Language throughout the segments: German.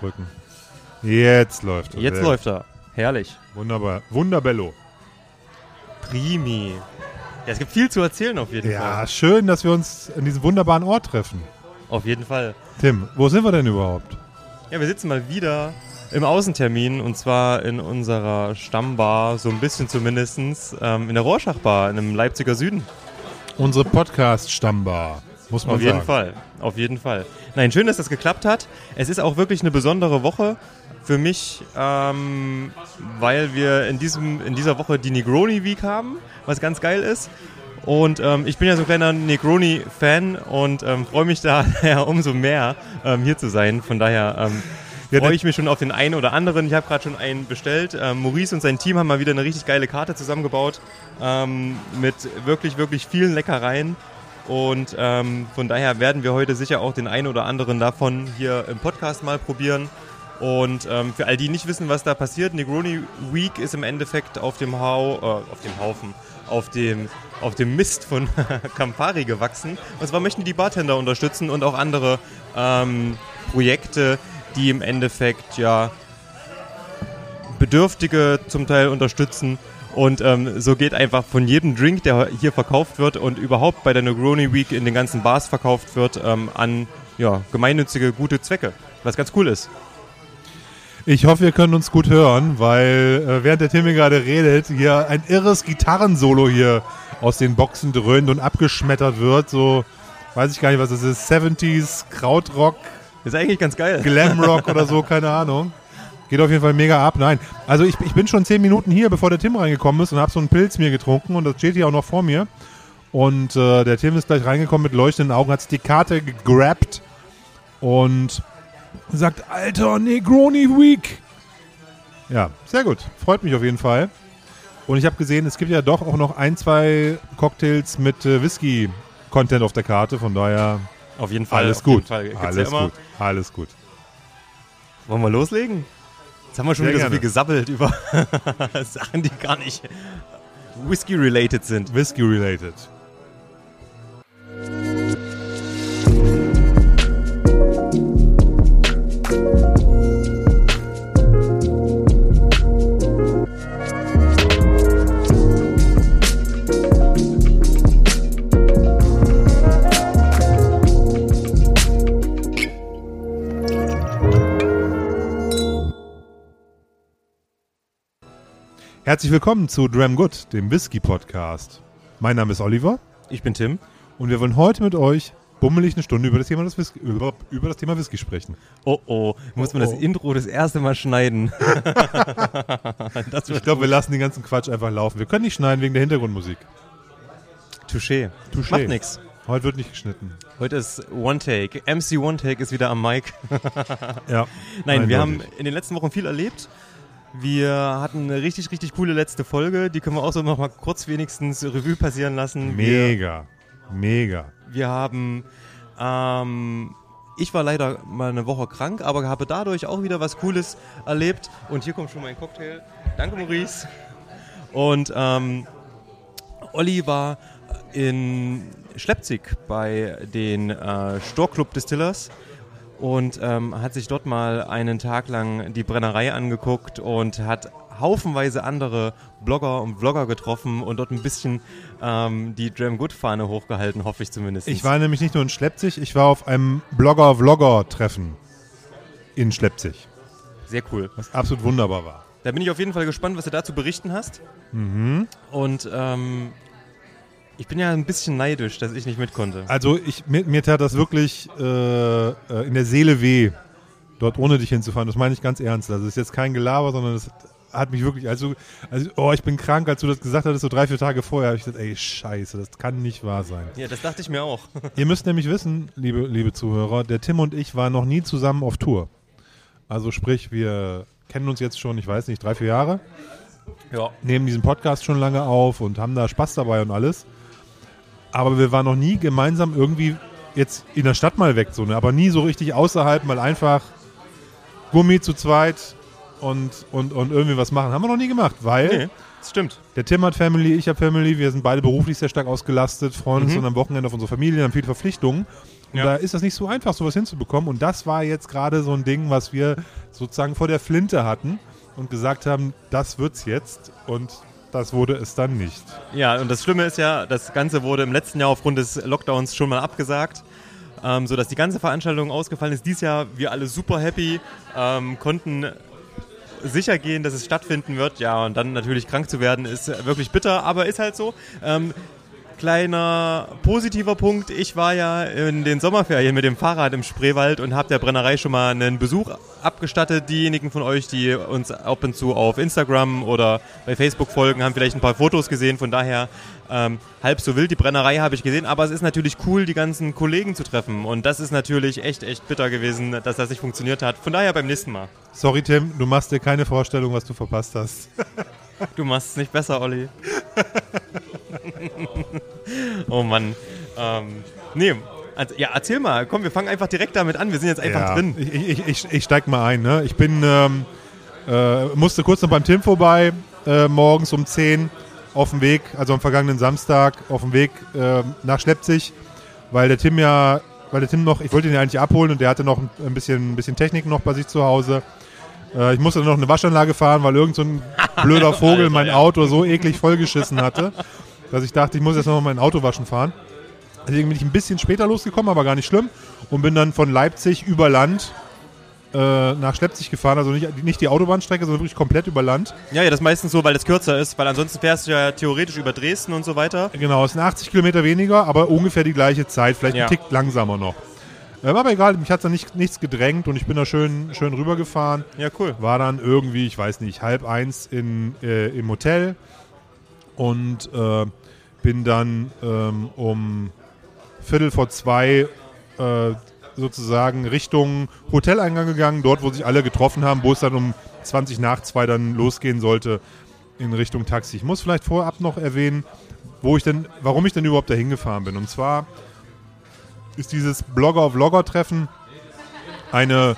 drücken. Jetzt läuft er. Jetzt läuft er. Herrlich. Wunderbar. Wunderbello. Primi. Ja, es gibt viel zu erzählen auf jeden Ja, Fall. schön, dass wir uns an diesem wunderbaren Ort treffen. Auf jeden Fall. Tim, wo sind wir denn überhaupt? Ja, wir sitzen mal wieder im Außentermin und zwar in unserer Stammbar, so ein bisschen zumindest, ähm, in der Rorschach-Bar in einem Leipziger Süden. Unsere Podcast-Stammbar, muss man Auf jeden sagen. Fall, auf jeden Fall. Nein, schön, dass das geklappt hat. Es ist auch wirklich eine besondere Woche für mich, ähm, weil wir in, diesem, in dieser Woche die Negroni Week haben, was ganz geil ist. Und ähm, ich bin ja so ein kleiner Negroni-Fan und ähm, freue mich daher umso mehr, ähm, hier zu sein. Von daher ähm, Ja, freue ich mich schon auf den einen oder anderen. Ich habe gerade schon einen bestellt. Ähm, Maurice und sein Team haben mal wieder eine richtig geile Karte zusammengebaut ähm, mit wirklich, wirklich vielen Leckereien. Und ähm, von daher werden wir heute sicher auch den einen oder anderen davon hier im Podcast mal probieren. Und ähm, für all die nicht wissen, was da passiert, Negroni Week ist im Endeffekt auf dem Hau, äh, auf dem Haufen, auf dem, auf dem Mist von Campari gewachsen. Und zwar möchten die Bartender unterstützen und auch andere ähm, Projekte, die im Endeffekt ja Bedürftige zum Teil unterstützen. Und ähm, so geht einfach von jedem Drink, der hier verkauft wird und überhaupt bei der Negroni Week in den ganzen Bars verkauft wird, ähm, an ja, gemeinnützige, gute Zwecke. Was ganz cool ist. Ich hoffe, wir können uns gut hören, weil äh, während der Tim hier gerade redet, hier ein irres Gitarrensolo hier aus den Boxen dröhnt und abgeschmettert wird. So, weiß ich gar nicht, was das ist. 70s, Krautrock, Ist eigentlich ganz geil. Glamrock oder so, keine Ahnung. Geht auf jeden Fall mega ab. Nein, also ich, ich bin schon zehn Minuten hier, bevor der Tim reingekommen ist und habe so einen Pilz mir getrunken und das steht hier auch noch vor mir. Und äh, der Tim ist gleich reingekommen mit leuchtenden Augen, hat sich die Karte gegrabt und sagt, Alter, Negroni Week. Ja, sehr gut. Freut mich auf jeden Fall. Und ich habe gesehen, es gibt ja doch auch noch ein, zwei Cocktails mit äh, Whisky-Content auf der Karte. Von daher Auf jeden Fall. alles gut. Alles ja immer. gut. Alles gut. Wollen wir loslegen? Jetzt haben wir schon Sehr wieder so gerne. viel gesabbelt über Sachen, die gar nicht Whisky-related sind. Whisky-related. Herzlich willkommen zu Dram Good, dem Whisky-Podcast. Mein Name ist Oliver Ich bin Tim. und wir wollen heute mit euch bummelig eine Stunde über das Thema, das Whisky, über, über das Thema Whisky sprechen. Oh oh, muss man Oh, das oh. Intro das erste Mal schneiden. Ich glaube, wir lassen den ganzen Quatsch einfach laufen. Wir können nicht schneiden wegen der Hintergrundmusik. Touché. Touché. Macht nix. Heute wird nicht geschnitten. Heute ist One Take. MC One Take ist wieder am Mic. Ja. Nein, wir haben in den letzten Wochen viel erlebt. Wir hatten eine richtig, richtig coole letzte Folge. Die können wir auch so noch mal kurz wenigstens Revue passieren lassen. Mega. Mega. Wir, wir haben, ähm, ich war leider mal eine Woche krank, aber habe dadurch auch wieder was Cooles erlebt. Und hier kommt schon mein Cocktail. Danke, Maurice. Und ähm, Olli war in Schleppzig bei den äh, Storclub Distillers und ähm, hat sich dort mal einen Tag lang die Brennerei angeguckt und hat haufenweise andere Blogger und Vlogger getroffen und dort ein bisschen ähm, die Dram Good Fahne hochgehalten, hoffe ich zumindest. Ich war nämlich nicht nur in Schleppzig, ich war auf einem Blogger-Vlogger-Treffen in Schleppzig, sehr cool. was absolut wunderbar war. Da bin ich auf jeden Fall gespannt, was du dazu berichten hast. Mhm. Und ähm, ich bin ja ein bisschen neidisch, dass ich nicht mit konnte. Also ich, mir, mir tat das wirklich äh, äh, in der Seele weh, dort ohne dich hinzufahren. Das meine ich ganz ernst. Also es ist jetzt kein Gelaber, sondern es hat mich wirklich, also, also oh, ich bin krank, als du das gesagt hattest, so drei, vier Tage vorher, habe ich gesagt, ey, scheiße, das kann nicht wahr sein. Ja, das dachte ich mir auch. Ihr müsst nämlich wissen, liebe, liebe Zuhörer, der Tim und ich waren noch nie zusammen auf Tour. Also sprich, wir kennen uns jetzt schon, ich weiß nicht, drei, vier Jahre, Ja. nehmen diesen Podcast schon lange auf und haben da Spaß dabei und alles. Aber wir waren noch nie gemeinsam irgendwie jetzt in der Stadt mal weg, so, ne? aber nie so richtig außerhalb, mal einfach Gummi zu zweit, und, und, und irgendwie was machen. Haben wir noch nie gemacht, weil Nee, das stimmt. der Tim hat Family, ich habe Family, wir sind beide beruflich sehr stark ausgelastet, freuen uns Mhm. dann am Wochenende auf unsere Familien, haben viele Verpflichtungen. Und Ja. da ist das nicht so einfach, sowas hinzubekommen. Und das war jetzt gerade so ein Ding, was wir sozusagen vor der Flinte hatten und gesagt haben, das wird's jetzt. Und das wurde es dann nicht. Ja, und das Schlimme ist ja, das Ganze wurde im letzten Jahr aufgrund des Lockdowns schon mal abgesagt, ähm, sodass die ganze Veranstaltung ausgefallen ist. Dieses Jahr wir alle super happy, ähm, konnten sicher gehen, dass es stattfinden wird. Ja, und dann natürlich krank zu werden ist wirklich bitter, aber ist halt so. Ähm, kleiner positiver Punkt, ich war ja in den Sommerferien mit dem Fahrrad im Spreewald und habe der Brennerei schon mal einen Besuch abgestattet. Diejenigen von euch, die uns ab und zu auf Instagram oder bei Facebook folgen, haben vielleicht ein paar Fotos gesehen. Von daher ähm, halb so wild die Brennerei habe ich gesehen, aber es ist natürlich cool, die ganzen Kollegen zu treffen. Und das ist natürlich echt, echt bitter gewesen, dass das nicht funktioniert hat. Von daher beim nächsten Mal. Sorry, Tim, du machst dir keine Vorstellung, was du verpasst hast. Du machst es nicht besser, Olli. oh Mann. Ähm, nee, also, ja, erzähl mal. Komm, wir fangen einfach direkt damit an. Wir sind jetzt einfach ja, drin. Ich, ich, ich, ich steig mal ein. Ne? Ich bin, ähm, äh, musste kurz noch beim Tim vorbei, äh, morgens um 10 auf dem Weg, also am vergangenen Samstag, auf dem Weg äh, nach Schleppzig, weil der Tim ja, weil der Tim noch, ich wollte ihn ja eigentlich abholen und der hatte noch ein, bisschen, ein bisschen Technik noch bei sich zu Hause. Äh, ich musste dann noch eine Waschanlage fahren, weil irgend so ein blöder Vogel mein. Auto so eklig vollgeschissen hatte, dass ich dachte, ich muss jetzt noch mal mein Auto waschen fahren. Deswegen bin ich ein bisschen später losgekommen, aber gar nicht schlimm. Und bin dann von Leipzig über Land äh, nach Schleppzig gefahren. Also nicht, nicht die Autobahnstrecke, sondern wirklich komplett über Land. Ja, ja, das ist meistens so, weil es kürzer ist, weil ansonsten fährst du ja theoretisch über Dresden und so weiter. Genau, es sind 80 Kilometer weniger, aber ungefähr die gleiche Zeit. Vielleicht Ja. ein Tick langsamer noch. Ähm, aber egal, mich hat da nicht, nichts gedrängt und ich bin da schön, schön rübergefahren. Ja, cool. War dann irgendwie, ich weiß nicht, halb eins in, äh, im Hotel und äh, bin dann ähm, um Viertel vor zwei äh, sozusagen Richtung Hoteleingang gegangen, dort, wo sich alle getroffen haben, wo es dann um 20 nach zwei dann losgehen sollte in Richtung Taxi. Ich muss vielleicht vorab noch erwähnen, wo ich denn, warum ich denn überhaupt dahin gefahren bin. Und zwar ist dieses Blogger-Vlogger-Treffen eine,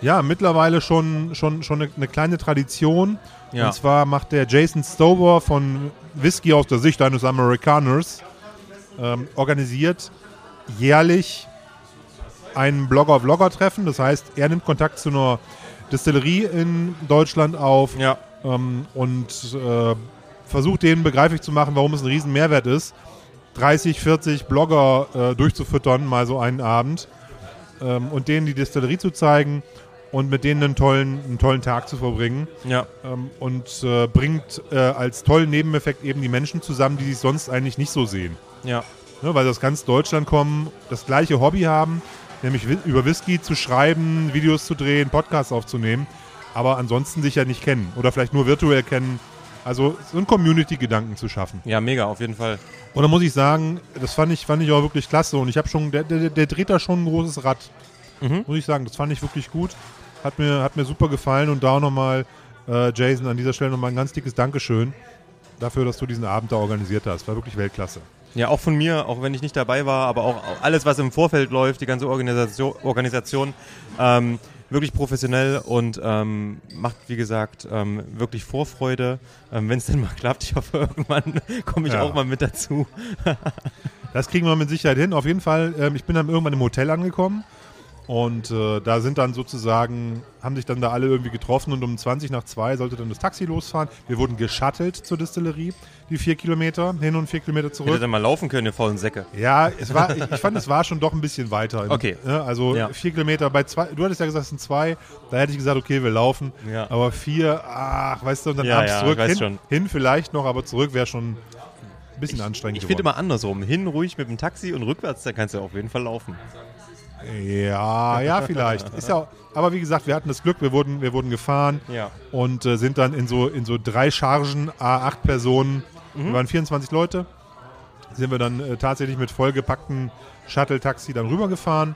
ja, mittlerweile schon, schon, schon eine, eine kleine Tradition. Ja. Und zwar macht der Jason Stover von Whisky aus der Sicht eines Amerikaners ähm, organisiert jährlich ein Blogger-Vlogger-Treffen. Das heißt, er nimmt Kontakt zu einer Distillerie in Deutschland auf Ja. ähm, und äh, versucht denen begreiflich zu machen, warum es ein riesen Mehrwert ist, 30, 40 Blogger äh, durchzufüttern, mal so einen Abend ähm, und denen die Distillerie zu zeigen und mit denen einen tollen, einen tollen Tag zu verbringen Ja. ähm, und äh, bringt äh, als tollen Nebeneffekt eben die Menschen zusammen, die sich sonst eigentlich nicht so sehen. Ja. Ne, weil sie aus ganz Deutschland kommen, das gleiche Hobby haben, nämlich über Whisky zu schreiben, Videos zu drehen, Podcasts aufzunehmen, aber ansonsten sich ja nicht kennen oder vielleicht nur virtuell kennen. Also so einen Community-Gedanken zu schaffen. Ja, mega, auf jeden Fall. Und da muss ich sagen, das fand ich, fand ich auch wirklich klasse und ich habe schon, der, der, der dreht da schon ein großes Rad. Mhm. Muss ich sagen, das fand ich wirklich gut. Hat mir, hat mir super gefallen und da auch nochmal, äh, Jason, an dieser Stelle nochmal ein ganz dickes Dankeschön dafür, dass du diesen Abend da organisiert hast. War wirklich Weltklasse. Ja, auch von mir, auch wenn ich nicht dabei war, aber auch alles, was im Vorfeld läuft, die ganze Organisation, Organisation ähm, wirklich professionell und ähm, macht, wie gesagt, ähm, wirklich Vorfreude. Ähm, wenn es denn mal klappt, ich hoffe, irgendwann komme ich Ja. auch mal mit dazu. Das kriegen wir mit Sicherheit hin. Auf jeden Fall, ähm, ich bin dann irgendwann im Hotel angekommen und äh, da sind dann sozusagen, haben sich dann da alle irgendwie getroffen und um 20 nach 2 sollte dann das Taxi losfahren. Wir wurden geschattelt zur Distillerie, die vier Kilometer hin und vier Kilometer Hätte zurück. dann mal laufen können, ihr faulen Säcke. Ja, es war, ich, ich fand, es war schon doch ein bisschen weiter. Okay. Ne? Also Ja. vier Kilometer bei zwei, du hattest ja gesagt, es sind zwei, da hätte ich gesagt, okay, wir laufen. Ja. Aber vier, ach, weißt du, und dann Ja, abends ja, zurück. ich hin, schon. hin vielleicht noch, aber zurück wäre schon ein bisschen anstrengend Ich finde immer andersrum. Hin ruhig mit dem Taxi und rückwärts, da kannst du auf jeden Fall laufen. Ja, ja, vielleicht. Ist ja, aber wie gesagt, wir hatten das Glück, wir wurden, wir wurden gefahren Ja. und äh, sind dann in so, in so drei Chargen, A8 Personen, wir waren 24 Leute, sind wir dann äh, tatsächlich mit vollgepackten Shuttle-Taxi dann rübergefahren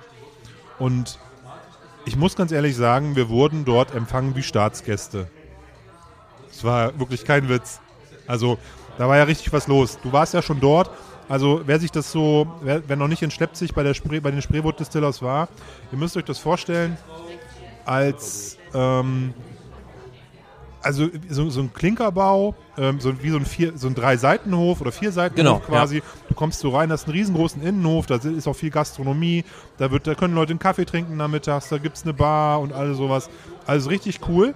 und ich muss ganz ehrlich sagen, wir wurden dort empfangen wie Staatsgäste. Es war wirklich kein Witz. Also, da war ja richtig was los. Du warst ja schon dort. Also, wer sich das so, wer, wer noch nicht in Schleppzig bei, der Spree, bei den Spreewood Distillers war, ihr müsst euch das vorstellen, als, ähm, Also so, so ein Klinkerbau, ähm, so wie so ein, vier, so ein Drei-Seitenhof oder Vier-Seitenhof Genau, quasi. Du kommst so rein, hast einen riesengroßen Innenhof, da ist auch viel Gastronomie, da, wird, da können Leute einen Kaffee trinken nachmittags, da gibt es eine Bar und alles sowas. Also richtig cool.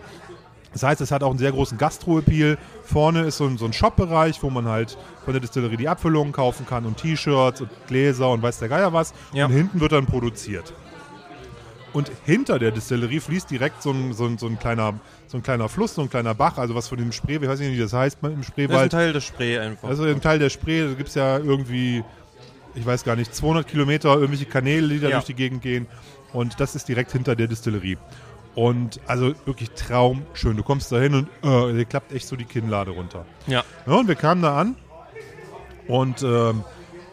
Das heißt, es hat auch einen sehr großen Gastro-Appeal. Vorne ist so ein, so ein Shop-Bereich, wo man halt von der Distillerie die Abfüllungen kaufen kann und T-Shirts und Gläser und weiß der Geier was. Ja. Und hinten wird dann produziert. Und hinter der Distillerie fließt direkt so ein, so, ein, so, ein kleiner, so ein kleiner Fluss, so ein kleiner Bach, also was von dem Spree, ich weiß nicht, wie das heißt im Das ist ein Spreewald. Teil des Spree einfach. Also im Teil der Spree, da gibt es ja irgendwie, ich weiß gar nicht, 200 Kilometer irgendwelche Kanäle, die da Ja. durch die Gegend gehen. Und das ist direkt hinter der Distillerie. Und also wirklich traumschön. Du kommst da hin und äh, dir klappt echt so die Kinnlade runter. ja. Ja, und wir kamen da an und ähm,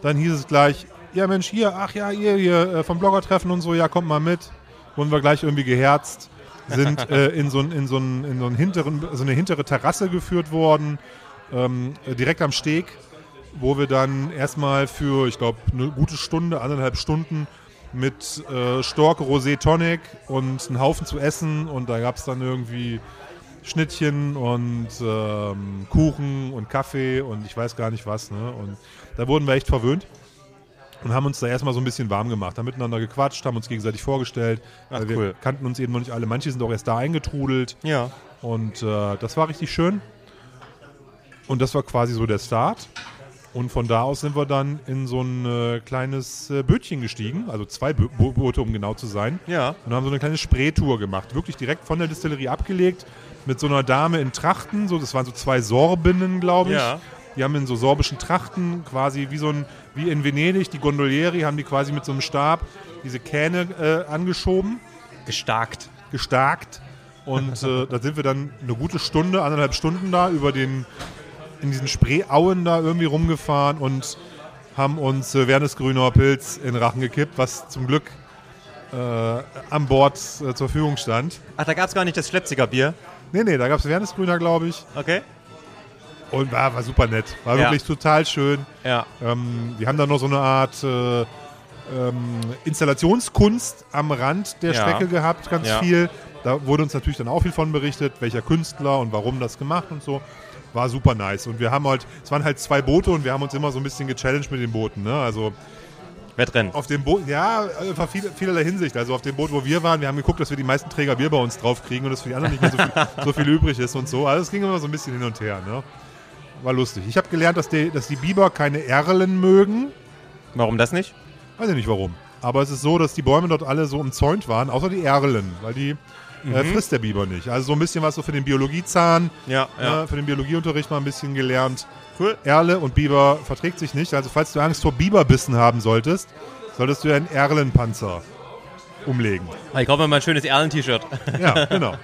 dann hieß es gleich, ja Mensch, hier, ach ja, ihr hier äh, vom Bloggertreffen und so, ja, kommt mal mit. Wurden wir gleich irgendwie geherzt, sind äh, in, so, in, so, in so, einen hinteren, so eine hintere Terrasse geführt worden, ähm, äh, direkt am Steg, wo wir dann erstmal für, ich glaube, eine gute Stunde, anderthalb Stunden mit äh, Stork Rosé Tonic und einen Haufen zu essen und da gab es dann irgendwie Schnittchen und ähm, Kuchen und Kaffee und ich weiß gar nicht was. Ne? Und da wurden wir echt verwöhnt und haben uns da erstmal so ein bisschen warm gemacht, haben miteinander gequatscht, haben uns gegenseitig vorgestellt. Ach, Weil wir cool. kannten uns eben noch nicht alle. Manche sind auch erst da eingetrudelt Ja. und äh, das war richtig schön. Und das war quasi so der Start. Und von da aus sind wir dann in so ein äh, kleines äh, Bötchen gestiegen, also zwei Bo- Boote, um genau zu sein. Ja. Und haben so eine kleine Spreetour gemacht. Wirklich direkt von der Distillerie abgelegt. Mit so einer Dame in Trachten. So, das waren so zwei Sorbinnen, glaube ich. Ja. Die haben in so sorbischen Trachten quasi wie so ein, wie in Venedig, die Gondolieri, haben die quasi mit so einem Stab diese Kähne äh, angeschoben, Gestarkt. gestarkt. Und äh, da sind wir dann eine gute Stunde, anderthalb Stunden da über den, in diesen Spreeauen da irgendwie rumgefahren und haben uns äh, Wernesgrüner Pilz in Rachen gekippt, was zum Glück äh, an Bord äh, zur Verfügung stand. Ach, da gab es gar nicht das Schlepziger Bier. Nee, nee, da gab es Wernesgrüner, glaube ich. Okay. Und war, war super nett. War Ja. wirklich total schön. Ja. Ähm, die haben da noch so eine Art äh, ähm, Installationskunst am Rand der Ja. Strecke gehabt, ganz Ja. viel. Da wurde uns natürlich dann auch viel von berichtet, welcher Künstler und warum das gemacht und so. War super nice. Und wir haben halt, es waren halt zwei Boote und wir haben uns immer so ein bisschen gechallenged mit den Booten. Ne? Also Wettrennen. auf dem Boot, ja, einfach viel, vielerlei Hinsicht. Also auf dem Boot, wo wir waren, wir haben geguckt, dass wir die meisten Träger Bier bei uns draufkriegen und dass für die anderen nicht mehr so viel, so viel übrig ist und so. Also es ging immer so ein bisschen hin und her. Ne? War lustig. Ich habe gelernt, dass die, dass die Biber keine Erlen mögen. Warum das nicht? Weiß ich nicht warum. Aber es ist so, dass die Bäume dort alle so umzäunt waren, außer die Erlen, weil die äh, frisst der Biber nicht. Also so ein bisschen was so für den Biologiezahn, Ja, ja. äh, für den Biologieunterricht mal ein bisschen gelernt. Cool. Erle und Biber verträgt sich nicht. Also falls du Angst vor Biberbissen haben solltest, solltest du einen Erlenpanzer umlegen. Ich kaufe mir mal ein schönes Erlen-T-Shirt. Ja, genau.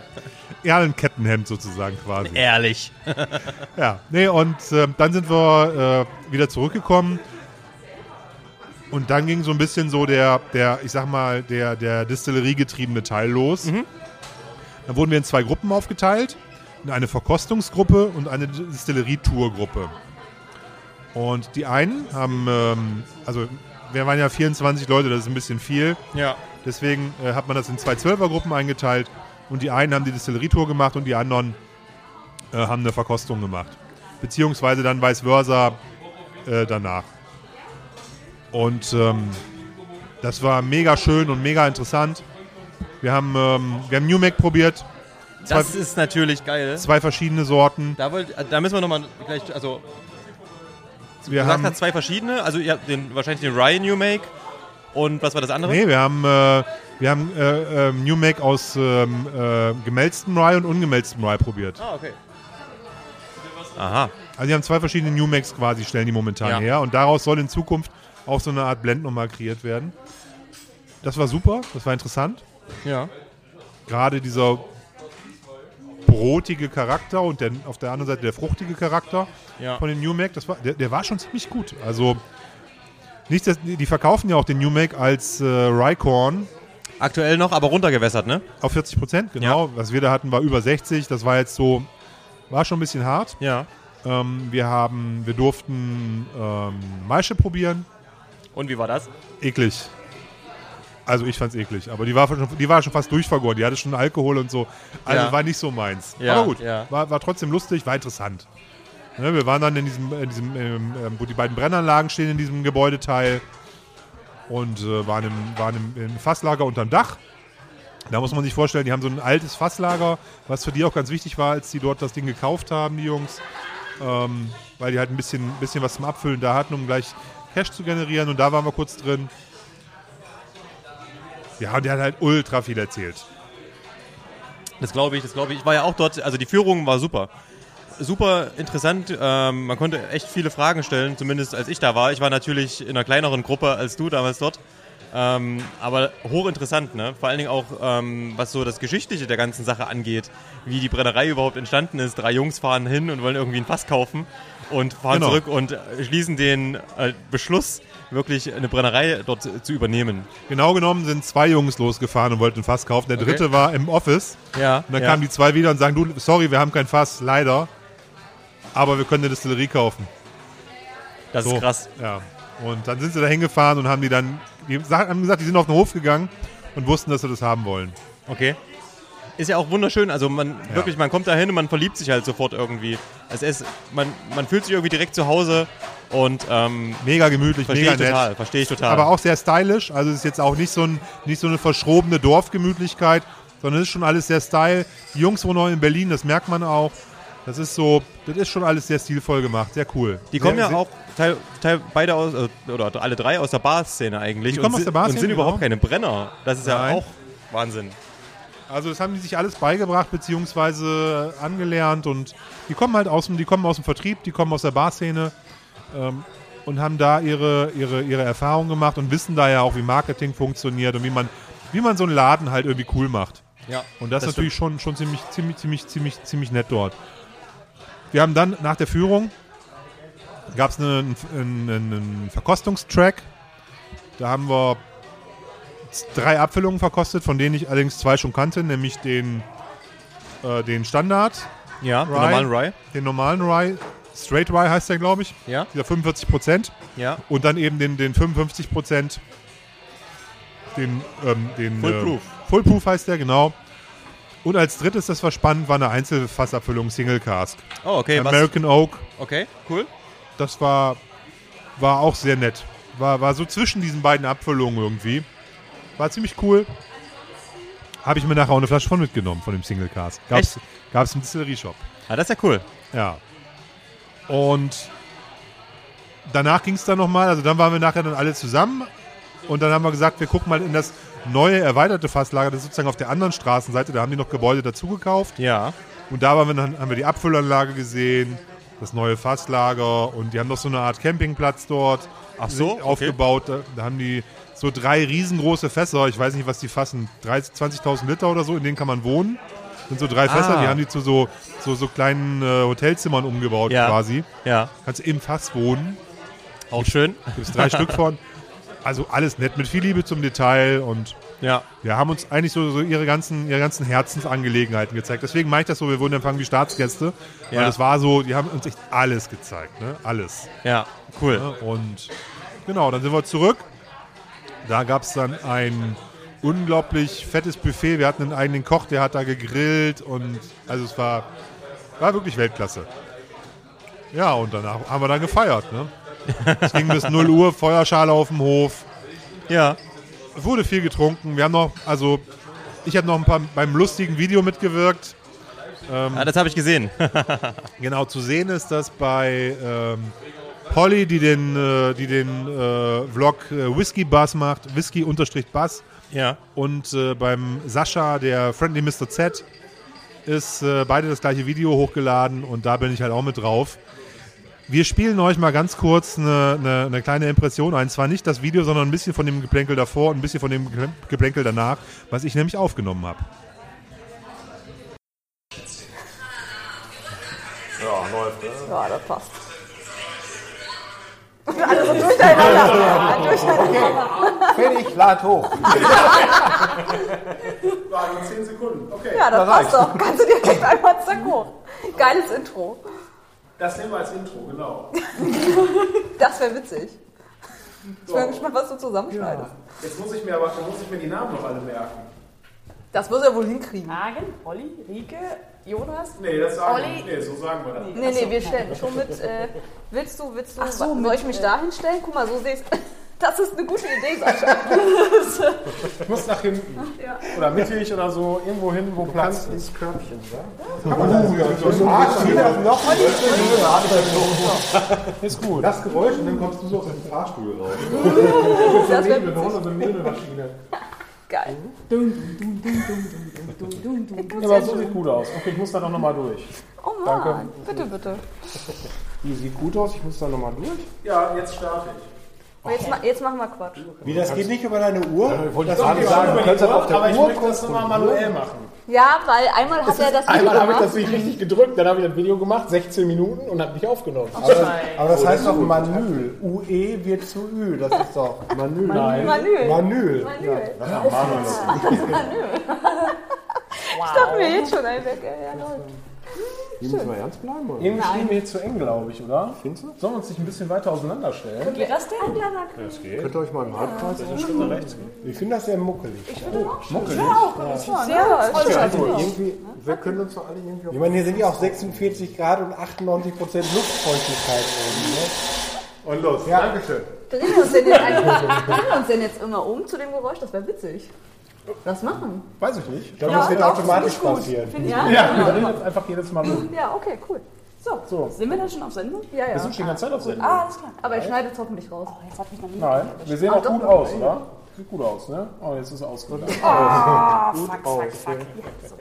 Erlenkettenhemd sozusagen quasi. Ehrlich. Ja, nee, und äh, dann sind wir äh, wieder zurückgekommen. Und dann ging so ein bisschen so der, der ich sag mal, der, der Distilleriegetriebene Teil los. Dann wurden wir in zwei Gruppen aufgeteilt. In eine Verkostungsgruppe und eine Distillerie-Tour-Gruppe. Und die einen haben, ähm, also wir waren ja 24 Leute, das ist ein bisschen viel. Ja. Deswegen äh, hat man das in zwei Zwölfergruppen eingeteilt. Und die einen haben die Distillerie-Tour gemacht und die anderen äh, haben eine Verkostung gemacht. Beziehungsweise dann vice versa äh, danach. Und ähm, das war mega schön und mega interessant. Wir haben, ähm, wir haben New Mac probiert. Zwei, Das ist natürlich geil. zwei verschiedene Sorten. Da, wollt, da müssen wir nochmal gleich, also Wir haben, hast zwei verschiedene, also ihr habt den, wahrscheinlich den Rye New Make und was war das andere? nee, wir haben, äh, wir haben äh, ähm, New Mac aus ähm, äh, gemälztem Rye und ungemälztem Rye probiert. Ah, okay. Aha. Also die haben zwei verschiedene New Macs quasi, stellen die momentan Ja. her. Und daraus soll in Zukunft auch so eine Art Blend nochmal kreiert werden. Das war super, das war interessant. Ja. Gerade dieser brotige Charakter und der, auf der anderen Seite der fruchtige Charakter Ja. von den New Mac, das war, der, der war schon ziemlich gut. Also nicht, dass, die verkaufen ja auch den New Mac als äh, Rye-Corn Aktuell noch, aber runtergewässert, ne? auf 40 Prozent, genau. Was wir da hatten, war über 60. Das war jetzt so, war schon ein bisschen hart. Ja. Ähm, wir haben, wir durften ähm, Maische probieren. Und wie war das? Eklig. Also ich fand's eklig, aber die war schon, die war schon fast durchvergoren. Die hatte schon Alkohol und so. Also Ja. war nicht so meins. Ja, aber gut, ja. war, war trotzdem lustig, war interessant. Ne, wir waren dann in diesem, in diesem ähm, ähm, wo die beiden Brennanlagen stehen in diesem Gebäudeteil und äh, waren, im, waren im, im Fasslager unterm Dach. Da muss man sich vorstellen, die haben so ein altes Fasslager, was für die auch ganz wichtig war, als die dort das Ding gekauft haben, die Jungs. Ähm, weil die halt ein bisschen, bisschen was zum Abfüllen da hatten, um gleich Cash zu generieren. Und da waren wir kurz drin. Ja, und der hat halt ultra viel erzählt. Das glaube ich, das glaube ich. Ich war ja auch dort, also die Führung war super. Super interessant. Ähm, man konnte echt viele Fragen stellen, zumindest als ich da war. Ich war natürlich in einer kleineren Gruppe als du damals dort. Ähm, aber hochinteressant, ne? Vor allen Dingen auch, ähm, was so das Geschichtliche der ganzen Sache angeht, wie die Brennerei überhaupt entstanden ist. Drei Jungs fahren hin und wollen irgendwie ein Fass kaufen und fahren Genau. zurück und äh, schließen den äh, Beschluss, wirklich eine Brennerei dort zu übernehmen. Genau genommen sind zwei Jungs losgefahren und wollten ein Fass kaufen. Der Okay. dritte war im Office. Ja. Und dann ja. kamen die zwei wieder und sagen, du, sorry, wir haben kein Fass, leider. Aber wir können eine Distillerie kaufen. Das So. ist krass. Ja. Und dann sind sie da hingefahren und haben die dann, die haben gesagt, die sind auf den Hof gegangen und wussten, dass sie das haben wollen. Okay. Ist ja auch wunderschön. Also man Ja. wirklich, man kommt da hin und man verliebt sich halt sofort irgendwie. Es ist, man, man fühlt sich irgendwie direkt zu Hause und ähm, Mega gemütlich, verstehe mega ich nett. total, verstehe ich total. Aber auch sehr stylisch. Also es ist jetzt auch nicht so, ein, nicht so eine verschrobene Dorfgemütlichkeit, sondern es ist schon alles sehr style. Die Jungs wohnen auch in Berlin, das merkt man auch. Das ist so, das ist schon alles sehr stilvoll gemacht, sehr cool. die kommen sehr, ja auch teil, teil, beide aus, äh, oder alle drei aus der Bar-Szene eigentlich. Die kommen und, aus sind- der Bar-Szene, und sind überhaupt genau. keine Brenner. Das ist ja Nein. auch Wahnsinn. Also das haben die sich alles beigebracht beziehungsweise angelernt und die kommen halt aus dem, die kommen aus dem Vertrieb, die kommen aus der Barszene ähm, und haben da ihre, ihre, ihre Erfahrungen gemacht und wissen da ja auch, wie Marketing funktioniert und wie man, wie man so einen Laden halt irgendwie cool macht. Ja. Und das, Das ist natürlich schon, schon ziemlich, ziemlich, ziemlich, ziemlich, ziemlich nett dort. Wir haben dann nach der Führung gab es einen, einen, einen Verkostungstrack. Da haben wir drei Abfüllungen verkostet, von denen ich allerdings zwei schon kannte, nämlich den, äh, den Standard, Ja, den Rye. normalen Rye. den normalen Rye, Straight Rye heißt der, glaube ich, Ja, dieser 45 Prozent ja. und dann eben den, den 55 Prozent, den, ähm, den Full äh, Proof. Full Proof heißt der, genau. Und als drittes, das war spannend, war eine Einzelfassabfüllung Single Cask. Oh, okay, was? American Oak, Okay, cool. das war, war auch sehr nett. War, war so zwischen diesen beiden Abfüllungen irgendwie. War ziemlich cool. Habe ich mir nachher auch eine Flasche von mitgenommen, von dem Single Cask. Gab's, gab's im Distillerie-Shop. Ah, das ist ja cool. Ja. Und danach ging es dann nochmal, also dann waren wir nachher dann alle zusammen und dann haben wir gesagt, wir gucken mal in das neue erweiterte Fasslager, das ist sozusagen auf der anderen Straßenseite, da haben die noch Gebäude dazu gekauft Ja. und da waren wir dann, haben wir die Abfüllanlage gesehen, das neue Fasslager und die haben noch so eine Art Campingplatz dort Ach so, okay. aufgebaut. Da, da haben die so drei riesengroße Fässer, ich weiß nicht, was die fassen, 30, 20.000 Liter oder so, in denen kann man wohnen. Das sind so drei Fässer, Ah. die haben die zu so, so, so kleinen äh, Hotelzimmern umgebaut Ja. quasi. Ja, Kannst im Fass wohnen, auch schön. gibt es drei Stück von. Also alles nett, mit viel Liebe zum Detail und Ja. wir haben uns eigentlich so, so ihre, ganzen, ihre ganzen Herzensangelegenheiten gezeigt. Deswegen mache ich das so, wir wurden empfangen wie Staatsgäste. Weil Ja. das war so, die haben uns echt alles gezeigt, ne? Alles. Ja, cool. Ne? Und genau, dann sind wir zurück. Da gab es dann ein unglaublich fettes Buffet. Wir hatten einen eigenen Koch, der hat da gegrillt und also es war, war wirklich Weltklasse. Ja, und danach haben wir dann gefeiert. Ne? Es ging bis 0 Uhr, Feuerschale auf dem Hof. Ja. Es wurde viel getrunken. Wir haben noch, also ich habe noch ein paar beim lustigen Video mitgewirkt. Ah, das habe ich gesehen. Genau, zu sehen ist das bei ähm, Polly, die den, äh, die den äh, Vlog äh, Whisky Bass macht, Whisky-Bass. ja. Und äh, beim Sascha, der Friendly Mr. Z, ist äh, beide das gleiche Video hochgeladen und da bin ich halt auch mit drauf. Wir spielen euch mal ganz kurz eine, eine, eine kleine Impression ein. Zwar nicht das Video, sondern ein bisschen von dem Geplänkel davor und ein bisschen von dem Geplänkel danach, was ich nämlich aufgenommen habe. Ja, das passt. Alle so durcheinander. durcheinander. Fertig, lad hoch. Waren 10 Sekunden. Okay. Ja, das passt doch. Kannst du direkt einmal zack hoch. Geiles Intro. Das nehmen wir als Intro, genau. Das wäre witzig. Ich bin gespannt, was du zusammenschneidest. Jetzt muss ich mir aber muss ich mir die Namen noch alle merken. Das wirst du ja wohl hinkriegen. Hagen, Olli, Rike, Jonas. Nee, das sagen Olli. wir. Nee, so sagen wir das. Nee, nee, wir stellen schon mit. Äh, willst du, willst du, Ach so, soll ich mich äh, da hinstellen? Guck mal, so siehst Das ist eine gute Idee, Sascha. Ich muss nach hinten. Oder mittig oder so, irgendwo hin, wo Platz ist. ins Körbchen, ja? Ist gut. Das Geräusch und dann kommst du so aus dem Fahrstuhl raus. Das wäre Mit und eine Nebelmaschine. Geil. Ja, aber so sieht gut aus. Okay, ich muss da doch nochmal durch. Oh Mann, bitte, bitte. Die sieht gut aus, ich muss da nochmal durch. Ja, jetzt starte ich. Aber Jetzt, ma- jetzt machen wir Quatsch. Wie, das geht nicht über deine Uhr? Wollte ich Doch, gerade ich sagen, du kannst das auf der aber ich Uhr möchte das nochmal manuell machen. Ja, weil einmal hat er das Video Einmal habe ich das nicht richtig gedrückt, dann habe ich das Video gemacht, 16 Minuten und habe nicht aufgenommen. Aber das, aber das heißt doch Manül. UE wird zu Ü, das ist doch Manül. Nein. Manül. Manül. Manül. Ja. Ich dachte mir jetzt schon, ey, weg, ja, läuft. Müssen wir ernst bleiben, oder? Irgendwie stehen wir hier zu eng, glaube ich, oder? Findest du? Sollen wir uns nicht ein bisschen weiter auseinanderstellen? Geht das denn? Könnt ihr euch mal im Halbkreis Ich finde das sehr muckelig. Ja, Also irgendwie, wir können uns doch alle irgendwie auf Ich meine, hier sind ja auch 46 Grad und 98 Prozent Luftfeuchtigkeit oben. Ne? Und los. Ja. Dankeschön. drehen wir uns denn jetzt einfach, drehen wir uns denn jetzt immer um zu dem Geräusch? Das wäre witzig. Das machen. Weiß ich nicht. Ich glaube, das wird doch, automatisch passieren. Ja, wir drehen jetzt einfach jedes Mal um. Ja, okay, cool. So, So. sind wir da schon auf Sendung? Ja, ja. Wir sind schon die ganze Zeit auf Sendung. Ah, alles klar. Aber ich schneide es hoffentlich raus. Oh, jetzt hat mich noch nie. Nein, wir sehen Ah, auch gut aus, oder? Sieht gut aus, ne? Oh, jetzt ist er ausgegangen. Ah, fuck, fuck, fuck. Ja, so.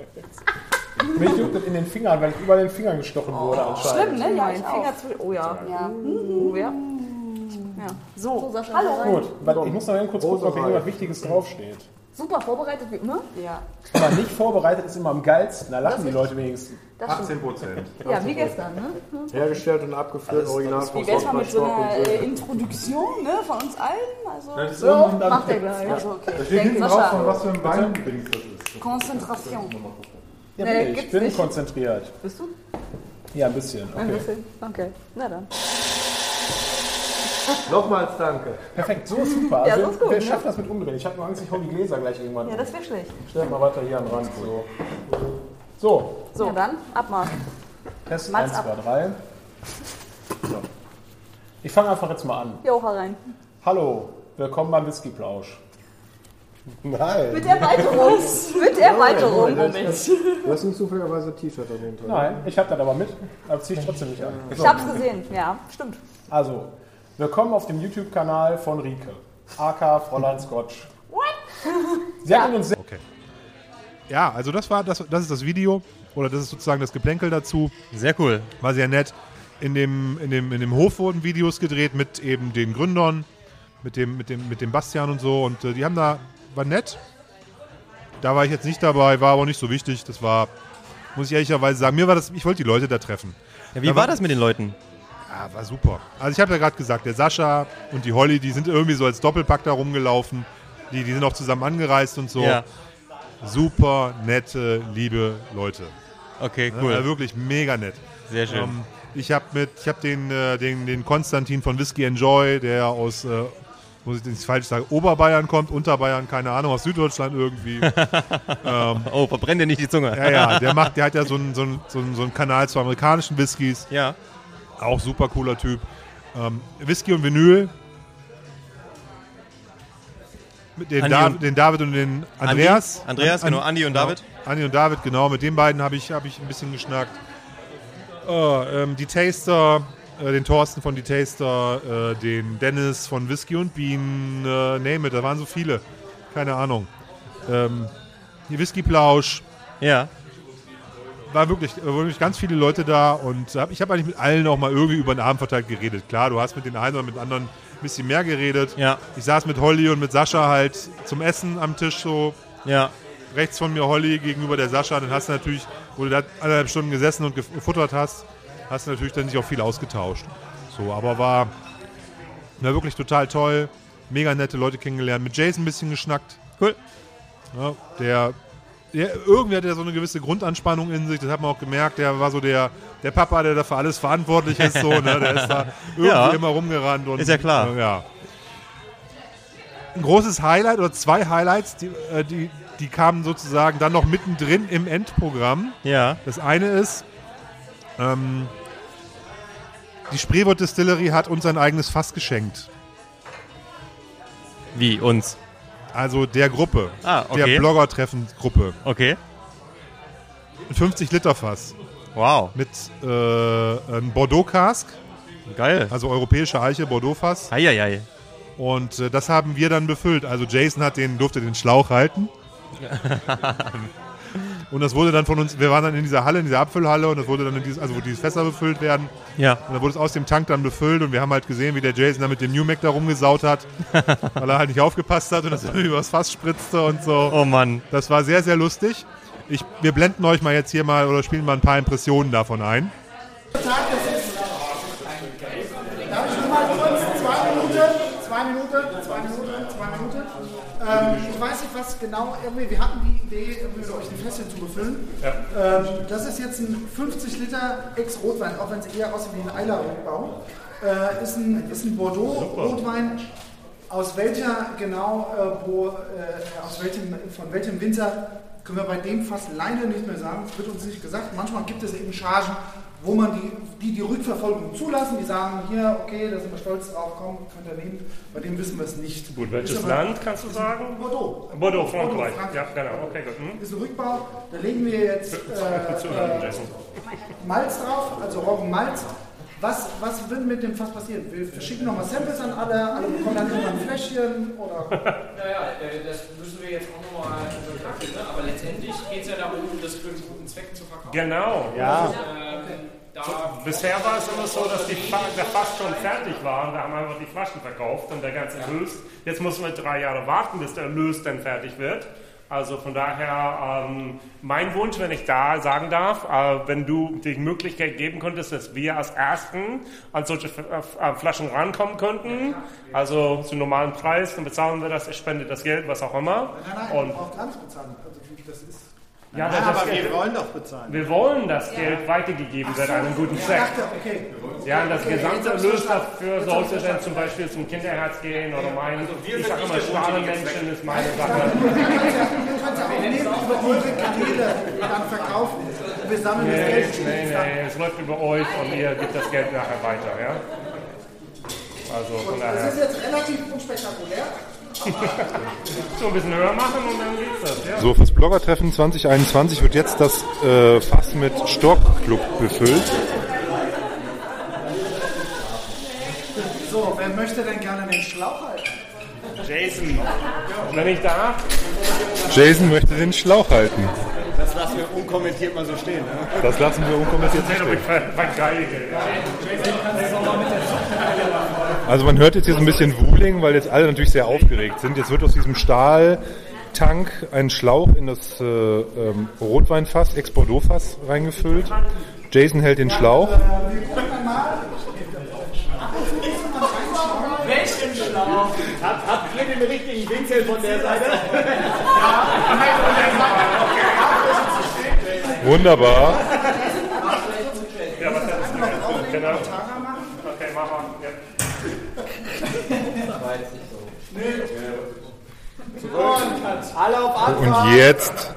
Mich juckt das in den Fingern, weil ich über den Fingern gestochen wurde anscheinend. Schlimm, ne? Ja, ich Finger zu. Oh ja. Ja. Oh ja. ja. So, Sascha, hallo. Gut, weil ich muss noch eben kurz gucken, ob hier irgendwas Wichtiges draufsteht. Super vorbereitet wie immer. Ja. Wenn man nicht vorbereitet ist, immer am geilsten. Da lachen die Leute wenigstens. Das stimmt. 18 Prozent. Ja, wie gestern, ne? hergestellt und abgeführt, original von Wie mal mit so einer so. äh, Introduktion ne, von uns allen? Also, So, macht er gleich. also okay. Da steht hinten drauf, von was für ein Weindings das ist. Konzentration. Ja, Nee, ich. gibt's bin nicht. konzentriert. Bist du? Ja, ein bisschen. Ein Okay. bisschen. Okay. Na dann. Nochmals danke. Perfekt, so ist super. Ja, Also, so ist gut, wer ne? schafft das mit umdrehen? Ich habe nur Angst, ich hau die Gläser gleich irgendwann Ja, das wäre schlecht. Stell mal weiter hier an den Rand. So. So, So, ja, dann Abmarsch. Test Mats 1, ab. 2, 3. So. Ich fange einfach jetzt mal an. Jo, rein. Hallo, willkommen beim Whisky-Plausch. Nein. Mit Erweiterung. Mit Erweiterung. Du hast nicht zufälligerweise ein T-Shirt an dem Tag. Nein, ich habe das aber mit, aber ziehe ich trotzdem nicht an. Ich hab's gesehen. Ja, stimmt. Also, willkommen auf dem YouTube-Kanal von Rike, aka Fräulein Scotch. What? Sie hat uns sehr Okay. Ja, also das war das, das ist das Video oder das ist sozusagen das Geplänkel dazu. Sehr cool. War sehr nett. In dem, in dem, in dem Hof wurden Videos gedreht mit eben den Gründern, mit dem, mit dem, mit dem Bastian und so. Und äh, die haben da, war nett. Da war ich jetzt nicht dabei, war aber nicht so wichtig. Das war, muss ich ehrlicherweise sagen, mir war das, ich wollte die Leute da treffen. Ja, wie Da war war- das mit den Leuten? Ja, war super. Also ich habe ja gerade gesagt, der Sascha und die Holly, die sind irgendwie so als Doppelpack da rumgelaufen. Die, die sind auch zusammen angereist und so. Ja. Super nette, liebe Leute. Okay, cool. Also wirklich mega nett. Sehr schön. Ähm, ich habe mit, ich habe den, äh, den, den Konstantin von Whisky Enjoy, der aus, äh, muss ich nicht falsch sagen, Oberbayern kommt, Unterbayern, keine Ahnung, aus Süddeutschland irgendwie. oh, verbrenn dir nicht die Zunge. ja, ja, der macht, der hat ja so einen, so einen, so einen, so einen Kanal zu amerikanischen Whiskys. Ja. Auch super cooler Typ. Ähm, Whisky und Vinyl. Mit den, und- den David und den Andreas. Andi, Andreas, genau, Andi und David. Andi und David, genau. Mit den beiden habe ich, hab ich ein bisschen geschnackt. Oh, ähm, die Taster, äh, den Thorsten von Die Taster, äh, den Dennis von Whisky und Bienen, äh, name it, da waren so viele. Keine Ahnung. Ähm, die Whisky-Plausch, Ja. War wirklich, äh, wirklich ganz viele Leute da und hab, ich habe eigentlich mit allen auch mal irgendwie über den Abend verteilt geredet. Klar, du hast mit den einen oder mit den anderen ein bisschen mehr geredet. Ja. Ich saß mit Holly und mit Sascha halt zum Essen am Tisch so. Ja. Rechts von mir Holly, gegenüber der Sascha. Dann hast du natürlich, wo du da anderthalb Stunden gesessen und gef- gefuttert hast, hast du natürlich dann sich auch viel ausgetauscht. So, aber war, war wirklich total toll. Mega nette Leute kennengelernt. Mit Jason ein bisschen geschnackt. Cool. Ja, der, der, irgendwie hat er so eine gewisse Grundanspannung in sich, das hat man auch gemerkt. Der war so der, der Papa, der da für alles verantwortlich ist. So, ne? Der ist da irgendwie Ja. immer rumgerannt. Und, Ist ja klar. ja. ein großes Highlight oder zwei Highlights, die, äh, die, die kamen sozusagen dann noch mittendrin im Endprogramm. Ja. Das eine ist, ähm, die Spreewort Distillery hat uns ein eigenes Fass geschenkt. Wie, uns? Also der Gruppe. Ah, okay. Der Blogger-Treffen-Gruppe. Okay. Ein 50-Liter-Fass Wow. mit äh, einem Bordeaux-Cask, Geil. also europäische Eiche, Bordeaux-Fass. Heieiei. Und äh, das haben wir dann befüllt. Also Jason hat den, durfte den Schlauch halten. und das wurde dann von uns, wir waren dann in dieser Halle, in dieser Abfüllhalle und das wurde dann in dieses, also wo diese Fässer befüllt werden. Ja. Und dann wurde es aus dem Tank dann befüllt und wir haben halt gesehen, wie der Jason da mit dem New Mac da rumgesaut hat, weil er halt nicht aufgepasst hat und das übers Fass spritzte und so. Oh Mann. Das war sehr, sehr lustig. Ich, wir blenden euch mal jetzt hier mal oder spielen mal ein paar Impressionen davon ein. Darf ich nur mal kurz? Zwei Minuten, zwei Minuten, zwei Minuten, zwei Minuten. Ähm, nicht, was genau, irgendwie, wir hatten die Idee, irgendwie euch die Fläschchen zu befüllen. Ähm, das ist jetzt ein 50 Liter Ex-Rotwein, auch wenn es eher aussieht wie ein Eiler-Rotbau. Äh, ist, ein, ist ein Bordeaux-Rotwein. Aus welcher genau, äh, wo, äh, aus welchem, von welchem Winzer können wir bei dem Fass leider nicht mehr sagen. Es wird uns nicht gesagt. Manchmal gibt es eben Chargen, wo man die, die die Rückverfolgung zulassen, die sagen, hier, okay, da sind wir stolz drauf, komm, könnt ihr nehmen. Bei dem wissen wir es nicht. Gut, welches aber- Land kannst du sagen? Bordeaux. Bordeaux, Frankreich. Frankreich. Ja, genau. Okay, gut. Hm? Ist ein Rückbau. Da legen wir jetzt äh, Zuhören, äh. Malz drauf, also Roggenmalz. Was, was wird mit dem Fass passieren? Wir verschicken nochmal Samples an alle, alle bekommen dann irgendwann ein Fläschchen oder. Naja, äh, das müssen wir jetzt auch nochmal betrachten, ne? aber letztendlich geht es ja darum, das für einen guten Zweck zu verkaufen. Genau. Ja. Ähm, da Bisher war es immer so, dass die Fa der Fass schon fertig war und da haben wir einfach die Flaschen verkauft und der ganze Erlös. Jetzt müssen wir drei Jahre warten, bis der Erlös dann fertig wird. Also von daher, ähm, mein Wunsch, wenn ich da sagen darf, äh, wenn du die Möglichkeit geben könntest, dass wir als Ersten an solche F äh, Flaschen rankommen könnten, also zu normalen Preis, dann bezahlen wir das, ich spende das Geld, was auch immer. Nein, nein, Und auch ganz bezahlen. Also das ist. Ja, das aber Geld, wir wollen doch bezahlen. wir wollen das Geld weitergegeben wird an einen guten Zweck. dachte, okay. Ja, und das Okay, gesamte Erlös dafür sollte dann zum Beispiel zum Kinderherz gehen oder mein, wir ich sind sag nicht immer, mutige Stahlenmenschen ist meine Ihr Sache. könnt ja auch nehmen, über eure Kanäle dann verkaufen. Wir sammeln das Nee, Geld. nee, nee, es läuft über euch und ihr gebt das Geld nachher weiter, ja? Also von Das daher, ist jetzt relativ unspektakulär. so ein bisschen höher machen und dann geht's das, ja? So, fürs Bloggertreffen 2021 wird jetzt das äh, Fass mit Storkclub befüllt. So, wer möchte denn gerne den Schlauch halten? Jason, wenn ich darf, Jason möchte den Schlauch halten. Das lassen wir unkommentiert mal so stehen. Ne? Das lassen wir unkommentiert seht stehen. ich ver- vergeige. Ja? Also man hört jetzt hier so ein bisschen Wuling, weil jetzt alle natürlich sehr aufgeregt sind. Jetzt wird aus diesem Stahltank ein Schlauch in das äh, ähm, Rotweinfass, Ex-Bordeaux-Fass reingefüllt. Jason hält den Schlauch. Wunderbar. Ja, was jetzt? Genau. Okay, mach mal. Ja. Alle auf Und Anfang. jetzt,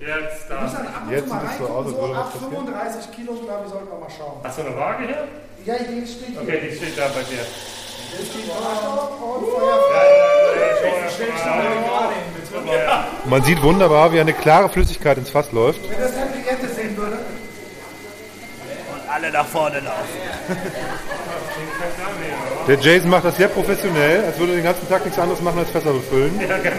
Jetzt da. jetzt sieht es so aus, als So würde was ab passieren. 35 Kilo, glaube ich, sollten wir mal schauen. Hast du eine Waage hier? Ja, die steht hier. Okay, die steht da bei dir. Und. Man sieht wunderbar, wie eine klare Flüssigkeit ins Fass läuft. Wenn das der Kliente sehen würde. Alle nach vorne laufen. Der Jason macht das sehr professionell, als würde er den ganzen Tag nichts anderes machen als Fässer befüllen. Ja, genau.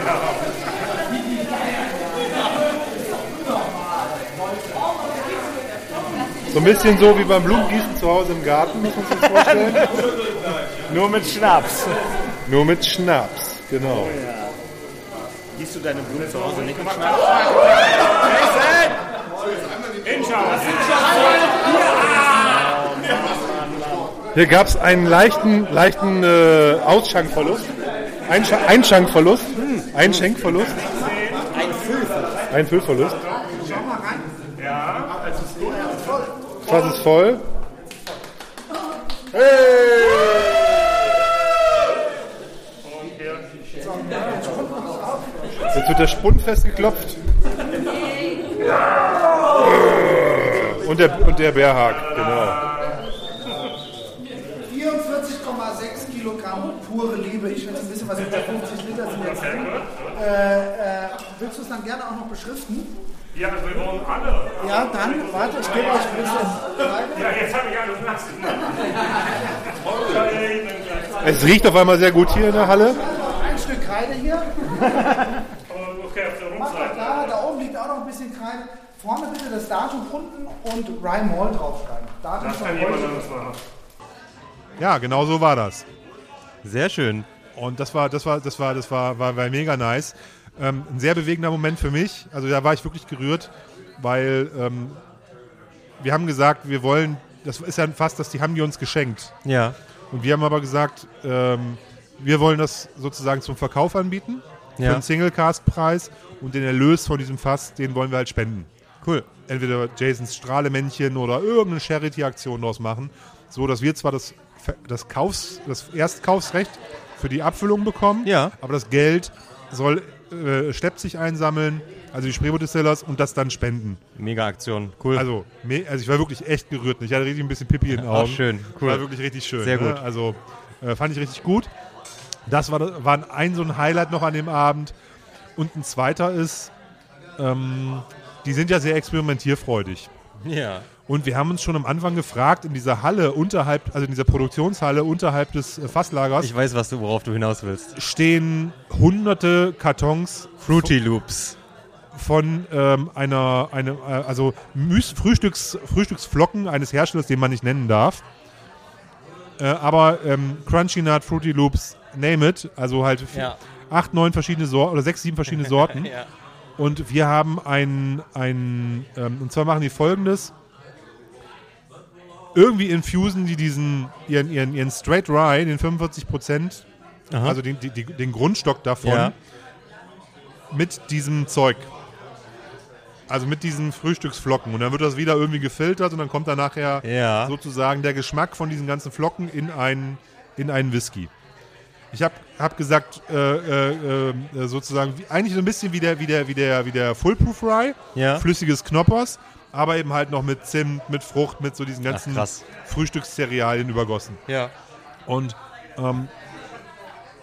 So ein bisschen so wie beim Blumengießen zu Hause im Garten, muss man sich das vorstellen. Nur mit Schnaps. Nur mit Schnaps, genau. Gießt du deine Blumen zu Hause nicht mit Schnaps? Hier gab es einen leichten, leichten äh, Ausschankverlust. Einscha Einschankverlust. Einschenkverlust. Ein Füllverlust. Ein Füllverlust. Schau mal rein. Das Fass ist voll. Jetzt wird der Spund festgeklopft. Und der, und der Bärhag, genau. Pure Liebe. Ich schätze ein bisschen was hinter 50 Liter sind jetzt drin. Äh, äh, willst du es dann gerne auch noch beschriften? Ja, wir wollen alle. Ja, dann, warte, ich gebe euch ein bisschen. Ja, jetzt habe ich alles nass gemacht. Es riecht auf einmal sehr gut hier in der Halle. Ein Stück Kreide hier. Okay, auf der Mach doch Rundseite. da, da oben liegt auch noch ein bisschen Kreide. Vorne bitte das Datum unten und Rye Mall draufschreiben. Datum Das kann jemand heute. anderes machen. Ja, genau so war das. Sehr schön. Und das war, das war, das war, das war, war, war mega nice. Ähm, ein sehr bewegender Moment für mich. Also da war ich wirklich gerührt, weil ähm, wir haben gesagt, wir wollen, das ist ja fast, dass die haben die uns geschenkt. Ja. Und wir haben aber gesagt, ähm, wir wollen das sozusagen zum Verkauf anbieten. Für Ja. einen Singlecast-Preis. Und den Erlös von diesem Fass, den wollen wir halt spenden. Cool. Entweder Jasons Strahlemännchen oder irgendeine Charity-Aktion daraus machen. So, dass wir zwar das, das, Kaufs-, das Erstkaufsrecht für die Abfüllung bekommen, Ja. aber das Geld soll äh, Stepp sich einsammeln, also die Spreebo-Distillers, und das dann spenden. Mega Aktion. Cool. Also, me- also ich war wirklich echt gerührt. Ich hatte richtig ein bisschen Pipi in den Ach, Augen. schön. Cool. War wirklich richtig schön. Sehr ne? gut. Also äh, fand ich richtig gut. Das war, war ein so ein Highlight noch an dem Abend. Und ein zweiter ist, ähm, die sind ja sehr experimentierfreudig. ja. Und wir haben uns schon am Anfang gefragt, in dieser Halle unterhalb, also in dieser Produktionshalle unterhalb des äh, Fasslagers, Ich weiß, was du, worauf du hinaus willst. stehen hunderte Kartons Fruity Loops. von ähm, einer, eine, äh, also Frühstücks, Frühstücksflocken eines Herstellers, den man nicht nennen darf. Äh, aber ähm, Crunchy Nut, Fruity Loops, name it, also halt Ja. acht, neun verschiedene Sorten oder sechs, sieben verschiedene Sorten. Ja. Und wir haben ein, ein ähm, und zwar machen die folgendes. Irgendwie infusen die diesen, ihren, ihren, ihren Straight Rye, den 45 Prozent, also den, die, den Grundstock davon, Ja. mit diesem Zeug. Also mit diesen Frühstücksflocken. Und dann wird das wieder irgendwie gefiltert und dann kommt da nachher Ja. sozusagen der Geschmack von diesen ganzen Flocken in einen, in einen Whisky. Ich habe hab gesagt, äh, äh, äh, sozusagen, wie, eigentlich so ein bisschen wie der, wie der, wie der, wie der Fullproof Rye, Ja. flüssiges Knoppers, aber eben halt noch mit Zimt, mit Frucht, mit so diesen ganzen. Frühstückscerealien übergossen. Ja. Und ähm,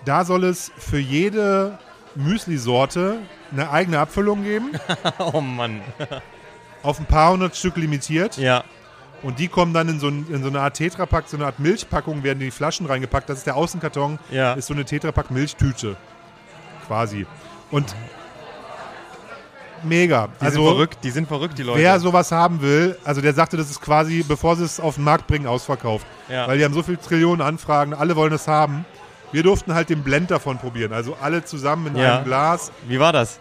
da soll es für jede Müsli-Sorte eine eigene Abfüllung geben, oh Mann. auf ein paar hundert Stück limitiert. Ja. Und die kommen dann in so, ein, in so eine Art Tetrapack, so eine Art Milchpackung, werden in die Flaschen reingepackt. Das ist der Außenkarton, Ja. ist so eine Tetrapack Milchtüte. Quasi. Und mega. Die also sind verrückt, die sind verrückt, die Leute. wer sowas haben will, also der sagte, das ist quasi, bevor sie es auf den Markt bringen, ausverkauft. Ja. Weil die haben so viele Trillionen Anfragen, alle wollen es haben. Wir durften halt den Blend davon probieren. Also alle zusammen in Ja. einem Glas. Wie war das?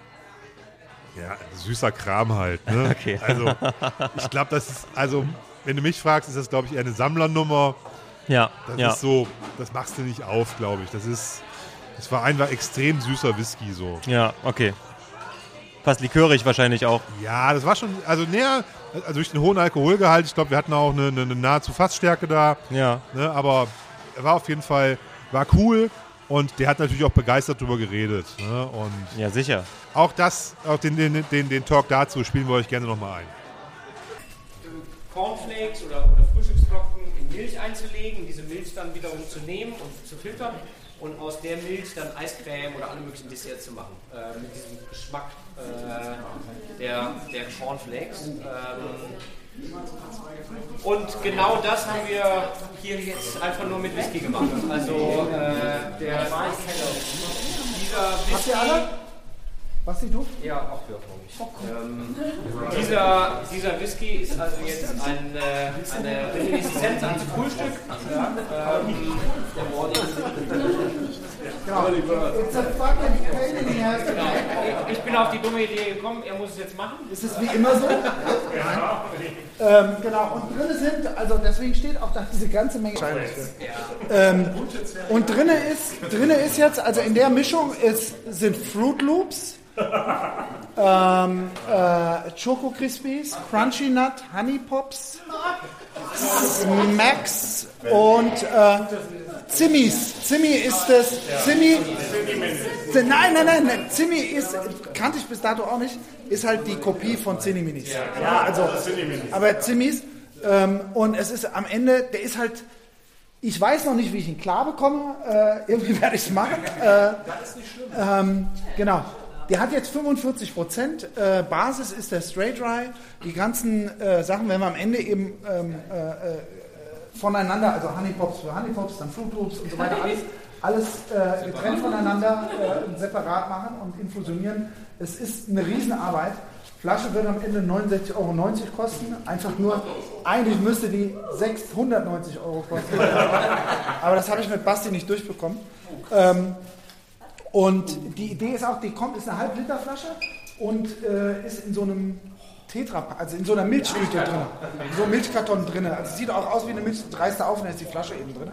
Ja, süßer Kram halt. Ne? Okay. Also ich glaube, das ist, also wenn du mich fragst, ist das, glaube ich, eher eine Sammlernummer. Ja. Das ja. ist so, das machst du nicht auf, glaube ich. Das ist, das war einfach extrem süßer Whisky so. Ja, okay. Fast likörig wahrscheinlich auch. Ja, das war schon, also näher, also durch den hohen Alkoholgehalt, ich glaube, wir hatten auch eine, eine, eine nahezu Fassstärke da. Ja. Ne, aber er war auf jeden Fall, war cool und der hat natürlich auch begeistert drüber geredet. Ne, und Ja, sicher. auch das, auch den, den, den, den Talk dazu spielen wir euch gerne nochmal ein. Cornflakes oder, oder in Milch einzulegen, diese Milch dann wiederum zu nehmen und zu filtern und aus der Milch dann Eiscreme oder alle möglichen Desserts zu machen. Äh, mit diesem Geschmack äh, der, der Cornflakes. Ähm, und genau das haben wir hier jetzt einfach nur mit Whisky gemacht. Also äh, der dieser Whisky. Was sie du? Ja, auch für mich. Ähm, dieser, dieser Whisky ist also jetzt ein, äh, eine Reminiszenz ans Frühstück. Ja, ähm, Genau. It's a fucking pain in the ass. genau. Ich bin auf die dumme Idee gekommen, er muss es jetzt machen. Ist es wie immer so? ähm, genau, und drinne sind, also deswegen steht auch da diese ganze Menge ähm, Und drinne ist, drinne ist jetzt, also in der Mischung ist, sind Fruit Loops, ähm, äh, Choco Crispies, Crunchy Nut, Honey Pops, Smacks und äh, Zimmis. Zimmi ist das. Zimmi. Nein, nein, nein, nein. Zimmi ist, kannte ich bis dato auch nicht, ist halt die Kopie von Zinni Minis. Ja, also, aber Zimmis. Ähm, und es ist am Ende, der ist halt, ich weiß noch nicht, wie ich ihn klar bekomme. Äh, irgendwie werde ich es machen. Äh, ähm, genau. Der hat jetzt 45 Prozent. Äh, Basis ist der Straight Dry. Die ganzen äh, Sachen, wenn wir am Ende eben ähm, äh, äh, voneinander, also Honey Pops für Honey Pops, dann Fruit Loops und so weiter, alles, alles äh, getrennt voneinander äh, separat machen und infusionieren. Es ist eine Riesenarbeit. Flasche wird am Ende 69,90 Euro kosten. Einfach nur, eigentlich müsste die 690 Euro kosten. Aber das habe ich mit Basti nicht durchbekommen. Ähm, und die Idee ist auch, die kommt, ist eine Halb-Liter-Flasche und äh, ist in so einem Tetra, also in so einer Milchtüte drin. In so einem Milchkarton drin. Also sieht auch aus wie eine Milch, dreiste auf und da ist die Flasche eben drin.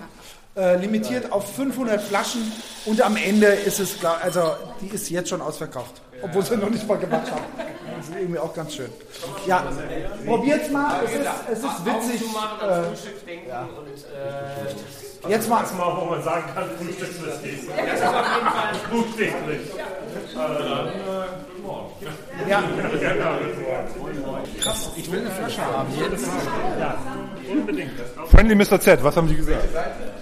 Äh, limitiert auf 500 Flaschen und am Ende ist es, glaub- also die ist jetzt schon ausverkauft. Obwohl sie noch nicht mal gemacht haben. Das ist irgendwie auch ganz schön. Ja, probiert's mal, es ist, es ist witzig. Äh, und äh, Jetzt mal. Das mal, wo man sagen kann, Frühstückswhisky. Ja, das ist auf jeden Fall. Buchstäblich. Ja. Krass, ich will eine Flasche haben, jedes Mal. Ja, unbedingt. Friendly Mr. Z, was haben Sie gesagt?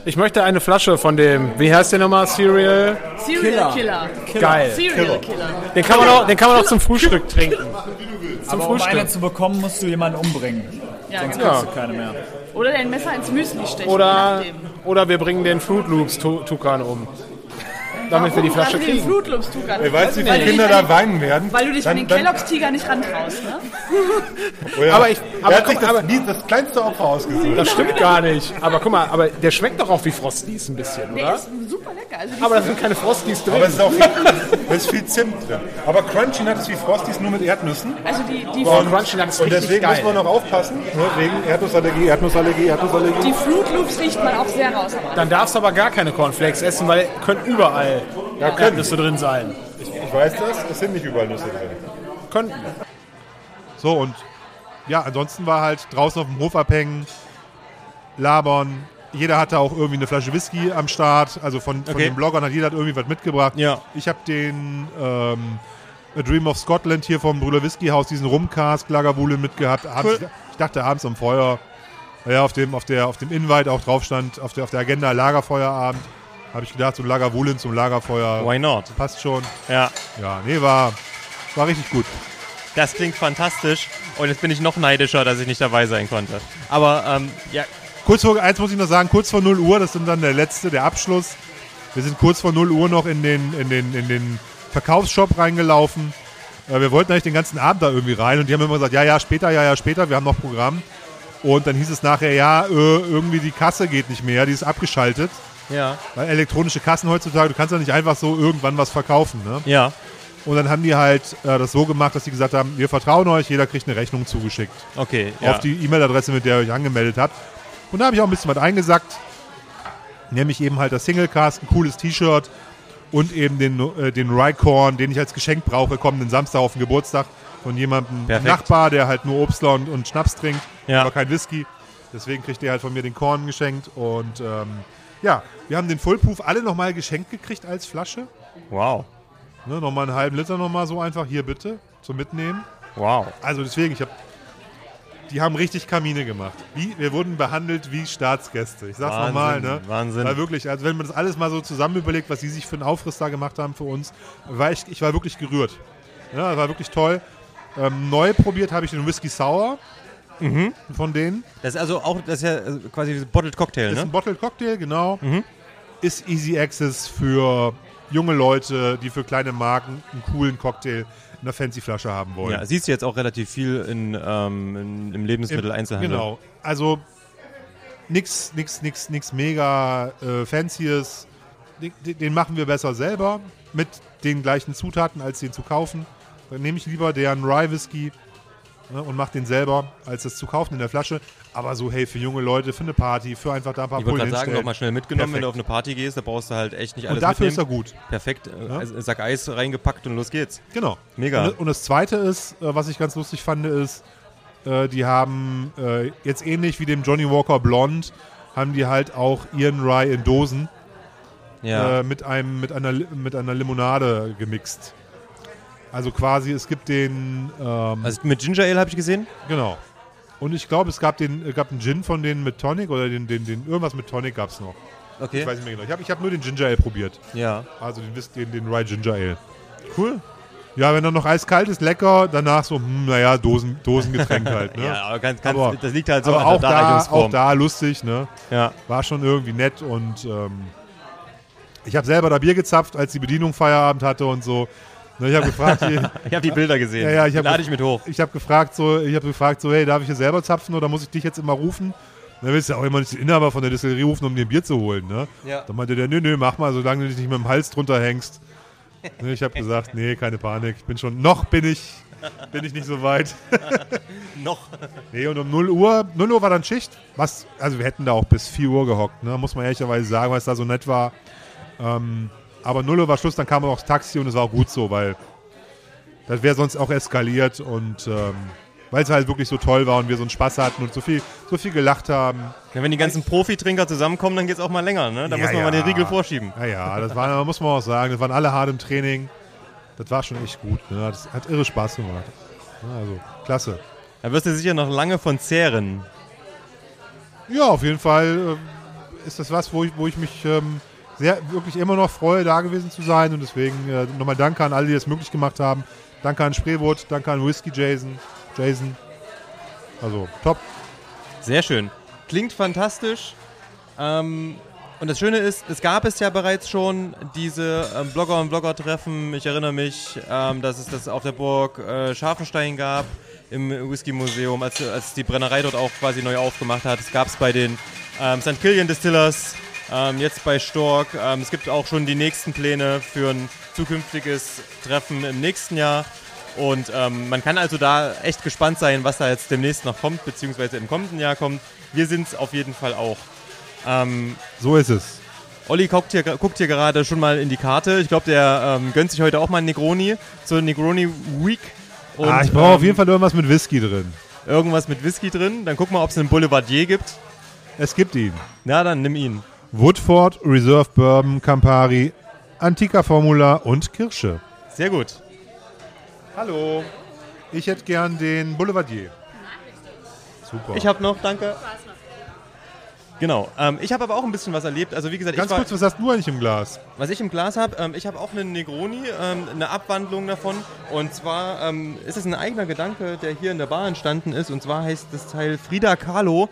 Ich möchte eine Flasche von dem, wie heißt der nochmal? Cereal? Serial Killer. Geil. Serial Killer. Den kann man auch, den kann man auch zum Frühstück trinken. Zum Aber um Frühstück. eine zu bekommen, musst du jemanden umbringen. Ja, Sonst genau. kriegst du keine mehr. Oder dein Messer ins Müsli stechen. Oder. Oder wir bringen den Fruit Loops Tu- Tukan um. Damit wir die Flasche hast du den kriegen. Fruit Loops Tukan? Ey, weißt du, wie Weil viele Kinder da weinen werden? Weil du dich an Dann- den dann- Kelloggs Tiger nicht rantraust, ne? Oh ja. Aber ich- aber er hat guck, sich das, aber- nie- das kleinste Opfer ausgesucht. Das stimmt gar nicht. Aber guck mal, aber der schmeckt doch auch wie Frosties ein bisschen, Der oder? ist super lecker. Also Aber da sind keine Frosties drin. Aber es ist auch viel, es ist viel Zimt drin. Aber Crunchy Nut ist wie Frosties nur mit Erdnüssen. Also die, die, Und, Crunchy Nut ist und deswegen geil. muss man noch aufpassen, ne, wegen Erdnussallergie, Erdnussallergie, Erdnussallergie. die Fruit Loops riecht man auch sehr raus. Dann darfst du aber gar keine Cornflakes essen, weil können überall Ja, können. Erdnüsse drin sein. Ich, ich weiß das, es sind nicht überall Nüsse drin. Könnten. So, und ja, ansonsten war halt draußen auf dem Hof abhängen, labern. Jeder hatte auch irgendwie eine Flasche Whisky am Start. Also von, von Okay. den Bloggern hat jeder irgendwie was mitgebracht. Ja. Ich habe den ähm, A Dream of Scotland hier vom Brüder Whisky Haus, diesen Rumcast Lagerwule mitgehabt. Abends, Cool. Ich dachte abends am Feuer, ja, auf dem, auf der, auf dem Invite auch drauf stand, auf der, auf der Agenda Lagerfeuerabend. Habe ich gedacht, so Lagerwulen zum Lagerfeuer. Why not? Passt schon. Ja. Ja, nee, war, war richtig gut. Das klingt fantastisch. Und jetzt bin ich noch neidischer, dass ich nicht dabei sein konnte. Aber ähm, ja, Kurz vor, eins muss ich noch sagen, kurz vor 0 Uhr, das sind dann der letzte, der Abschluss. Wir sind kurz vor 0 Uhr noch in den, in den, in den Verkaufsshop reingelaufen. Äh, wir wollten eigentlich den ganzen Abend da irgendwie rein und die haben immer gesagt, ja, ja, später, ja, ja, später, wir haben noch Programm. Und dann hieß es nachher, ja, äh, irgendwie die Kasse geht nicht mehr, die ist abgeschaltet. Ja. Weil elektronische Kassen heutzutage, du kannst ja nicht einfach so irgendwann was verkaufen, ne? Ja. Und dann haben die halt äh, das so gemacht, dass sie gesagt haben, wir vertrauen euch, jeder kriegt eine Rechnung zugeschickt. Okay, ja. Auf die E-Mail-Adresse, mit der ihr euch angemeldet habt. Und da habe ich auch ein bisschen was eingesackt. Nämlich eben halt das Singlecast, ein cooles T-Shirt und eben den, äh, den Rycorn, den ich als Geschenk brauche, kommenden Samstag auf den Geburtstag von jemandem, Perfekt. Nachbar, der halt nur Obstler und, und Schnaps trinkt, Ja. aber kein Whisky. Deswegen kriegt er halt von mir den Korn geschenkt. Und ähm, ja, wir haben den Fullproof alle nochmal geschenkt gekriegt als Flasche. Wow. Ne, nochmal einen halben Liter nochmal so einfach hier bitte zum Mitnehmen. Wow. Also deswegen, ich habe, die haben richtig Kamine gemacht. Wie, wir wurden behandelt wie Staatsgäste. Ich sag's nochmal, ne? Wahnsinn. War wirklich, also wenn man das alles mal so zusammen überlegt, was sie sich für einen Aufriss da gemacht haben für uns, war ich, ich war wirklich gerührt. Ja, war wirklich toll. Ähm, neu probiert habe ich den Whisky Sour Mhm. von denen. Das ist also auch, das ist ja äh, quasi ein Bottled Cocktail, Ist ne? ein Bottled Cocktail, genau. Mhm. Ist Easy Access für junge Leute, die für kleine Marken einen coolen Cocktail in einer fancy Flasche haben wollen. Ja, siehst du jetzt auch relativ viel in, ähm, in, im Lebensmitteleinzelhandel. Genau. Also nix, nix, nix, nix mega äh, fancyes. Den, den machen wir besser selber mit den gleichen Zutaten, als den zu kaufen. Dann nehme ich lieber deren Rye Whisky ne, und mache den selber, als es zu kaufen in der Flasche. Aber so, hey, für junge Leute, für eine Party, für einfach da ein paar Ich wollte gerade sagen, nochmal schnell mitgenommen, wenn du auf Perfekt. eine Party gehst, da brauchst du halt echt nicht Und alles dafür ist mitnehmen. er gut. Perfekt, äh, Ja. Sack Eis reingepackt und los geht's. Genau. Mega. Und, und das Zweite ist, äh, was ich ganz lustig fand, ist, äh, die haben jetzt ähnlich wie dem Johnny Walker Blonde haben die halt auch ihren Rye in Dosen Ja. mit, einem, mit, einer, mit einer Limonade gemixt. Also quasi, es gibt den... Ähm, Also mit Ginger Ale habe ich gesehen? Genau. Und ich glaube, es gab, den, es gab einen Gin von denen mit Tonic oder den, den, den irgendwas mit Tonic gab es noch. Okay. Ich weiß nicht mehr genau. Ich habe ich hab nur den Ginger Ale probiert. Ja. Also den, den, den Rye Ginger Ale. Cool. Ja, wenn er noch eiskalt ist, lecker. Danach so, hm, naja, Dosen, Dosengetränk halt. Ne? Ja, aber ganz- ganz- das liegt halt so aber an der auch da, Darreichungsform. auch da lustig, ne? Ja. War schon irgendwie nett und ähm, ich habe selber da Bier gezapft, als die Bedienung Feierabend hatte und so. Ne, ich habe gefragt, Ich habe die Bilder gesehen. Ja, ja, ich hab Lade ich mit hoch. Ich habe gefragt, so, ich habe gefragt, so, hey, darf ich hier selber zapfen oder muss ich dich jetzt immer rufen? Dann willst du ja auch immer nicht den Inhaber von der Distillerie rufen, um dir ein Bier zu holen, ne? Ja. Dann meinte der, nö, nö, mach mal, solange du dich nicht mit dem Hals drunter hängst. Ne, ich habe gesagt, nee, keine Panik, ich bin schon, noch bin ich, bin ich nicht so weit. Noch. Nee, und um 0 Uhr, 0 Uhr war dann Schicht, was, also wir hätten da auch bis 4 Uhr gehockt, ne? Muss man ehrlicherweise sagen, weil es da so nett war. Ähm, aber 0 Uhr war Schluss, dann kam auch das Taxi und es war auch gut so, weil das wäre sonst auch eskaliert und ähm, weil es halt wirklich so toll war und wir so einen Spaß hatten und so viel, so viel gelacht haben. Ja, wenn die ganzen Profitrinker zusammenkommen, dann geht es auch mal länger. Ne? Da Ja, muss man ja. mal den Riegel vorschieben. Ja, ja, das war, muss man auch sagen, das waren alle hart im Training. Das war schon echt gut. Ne? Das hat irre Spaß gemacht. Also, klasse. Da wirst du sicher noch lange von zehren. Ja, auf jeden Fall äh, ist das was, wo ich, wo ich mich ähm, sehr wirklich immer noch freue, da gewesen zu sein. Und deswegen äh, nochmal Danke an alle, die das möglich gemacht haben. Danke an Spreewood, danke an Whisky Jason. Jason. Also, top. Sehr schön. Klingt fantastisch. Ähm, und das Schöne ist, es gab es ja bereits schon diese ähm, Blogger- und Blogger-Treffen. Ich erinnere mich, ähm, dass es das auf der Burg äh, Scharfenstein gab, im Whisky-Museum, als, als die Brennerei dort auch quasi neu aufgemacht hat. Es gab es bei den ähm, St. Killian Distillers, ähm, jetzt bei Stork. Ähm, es gibt auch schon die nächsten Pläne für ein zukünftiges Treffen im nächsten Jahr. Und ähm, man kann also da echt gespannt sein, was da jetzt demnächst noch kommt, beziehungsweise im kommenden Jahr kommt. Wir sind es auf jeden Fall auch. Ähm, so ist es. Olli guckt hier, guckt hier gerade schon mal in die Karte. Ich glaube, der ähm, gönnt sich heute auch mal einen Negroni zur Negroni Week. Und, ah, ich brauche auf ähm, jeden Fall irgendwas mit Whisky drin. Irgendwas mit Whisky drin. Dann guck mal, ob es einen Boulevardier gibt. Es gibt ihn. Na, dann nimm ihn. Woodford, Reserve Bourbon, Campari, Antica Formula und Kirsche. Sehr gut. Hallo. Ich hätte gern den Boulevardier. Super. Ich habe noch, danke. Genau. Ähm, ich habe aber auch ein bisschen was erlebt. Also wie gesagt, Ganz ich war, kurz, was hast du eigentlich im Glas? Was ich im Glas habe, ähm, ich habe auch einen Negroni, ähm, eine Abwandlung davon. Und zwar ähm, ist es ein eigener Gedanke, der hier in der Bar entstanden ist. Und zwar heißt das Teil Frida Kahlo.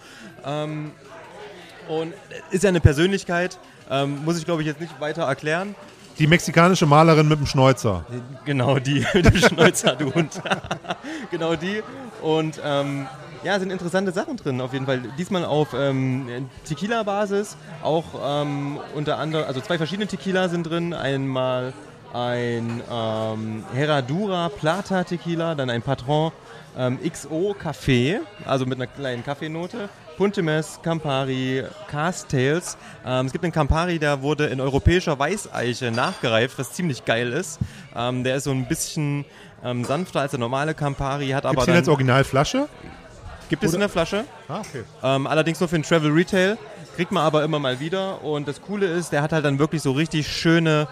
Und ist ja eine Persönlichkeit, ähm, muss ich glaube ich jetzt nicht weiter erklären. Die mexikanische Malerin mit dem Schnäuzer. Genau die, mit dem Schnäuzer, du Hund. genau die. Und ähm, ja, sind interessante Sachen drin auf jeden Fall. Diesmal auf ähm, Tequila-Basis, auch ähm, unter anderem, also zwei verschiedene Tequila sind drin. Einmal ein ähm, Herradura Plata Tequila, dann ein Patron ähm, XO Café, also mit einer kleinen Kaffeenote. Puntemes, Campari, Castails. Ähm, es gibt einen Campari, der wurde in europäischer Weißeiche nachgereift, was ziemlich geil ist. Ähm, der ist so ein bisschen ähm, sanfter als der normale Campari, hat aber Gibt's den dann... als Originalflasche? Gibt es in der Flasche. Ah, okay. Ähm, allerdings nur für den Travel Retail. Kriegt man aber immer mal wieder. Und das Coole ist, der hat halt dann wirklich so richtig schöne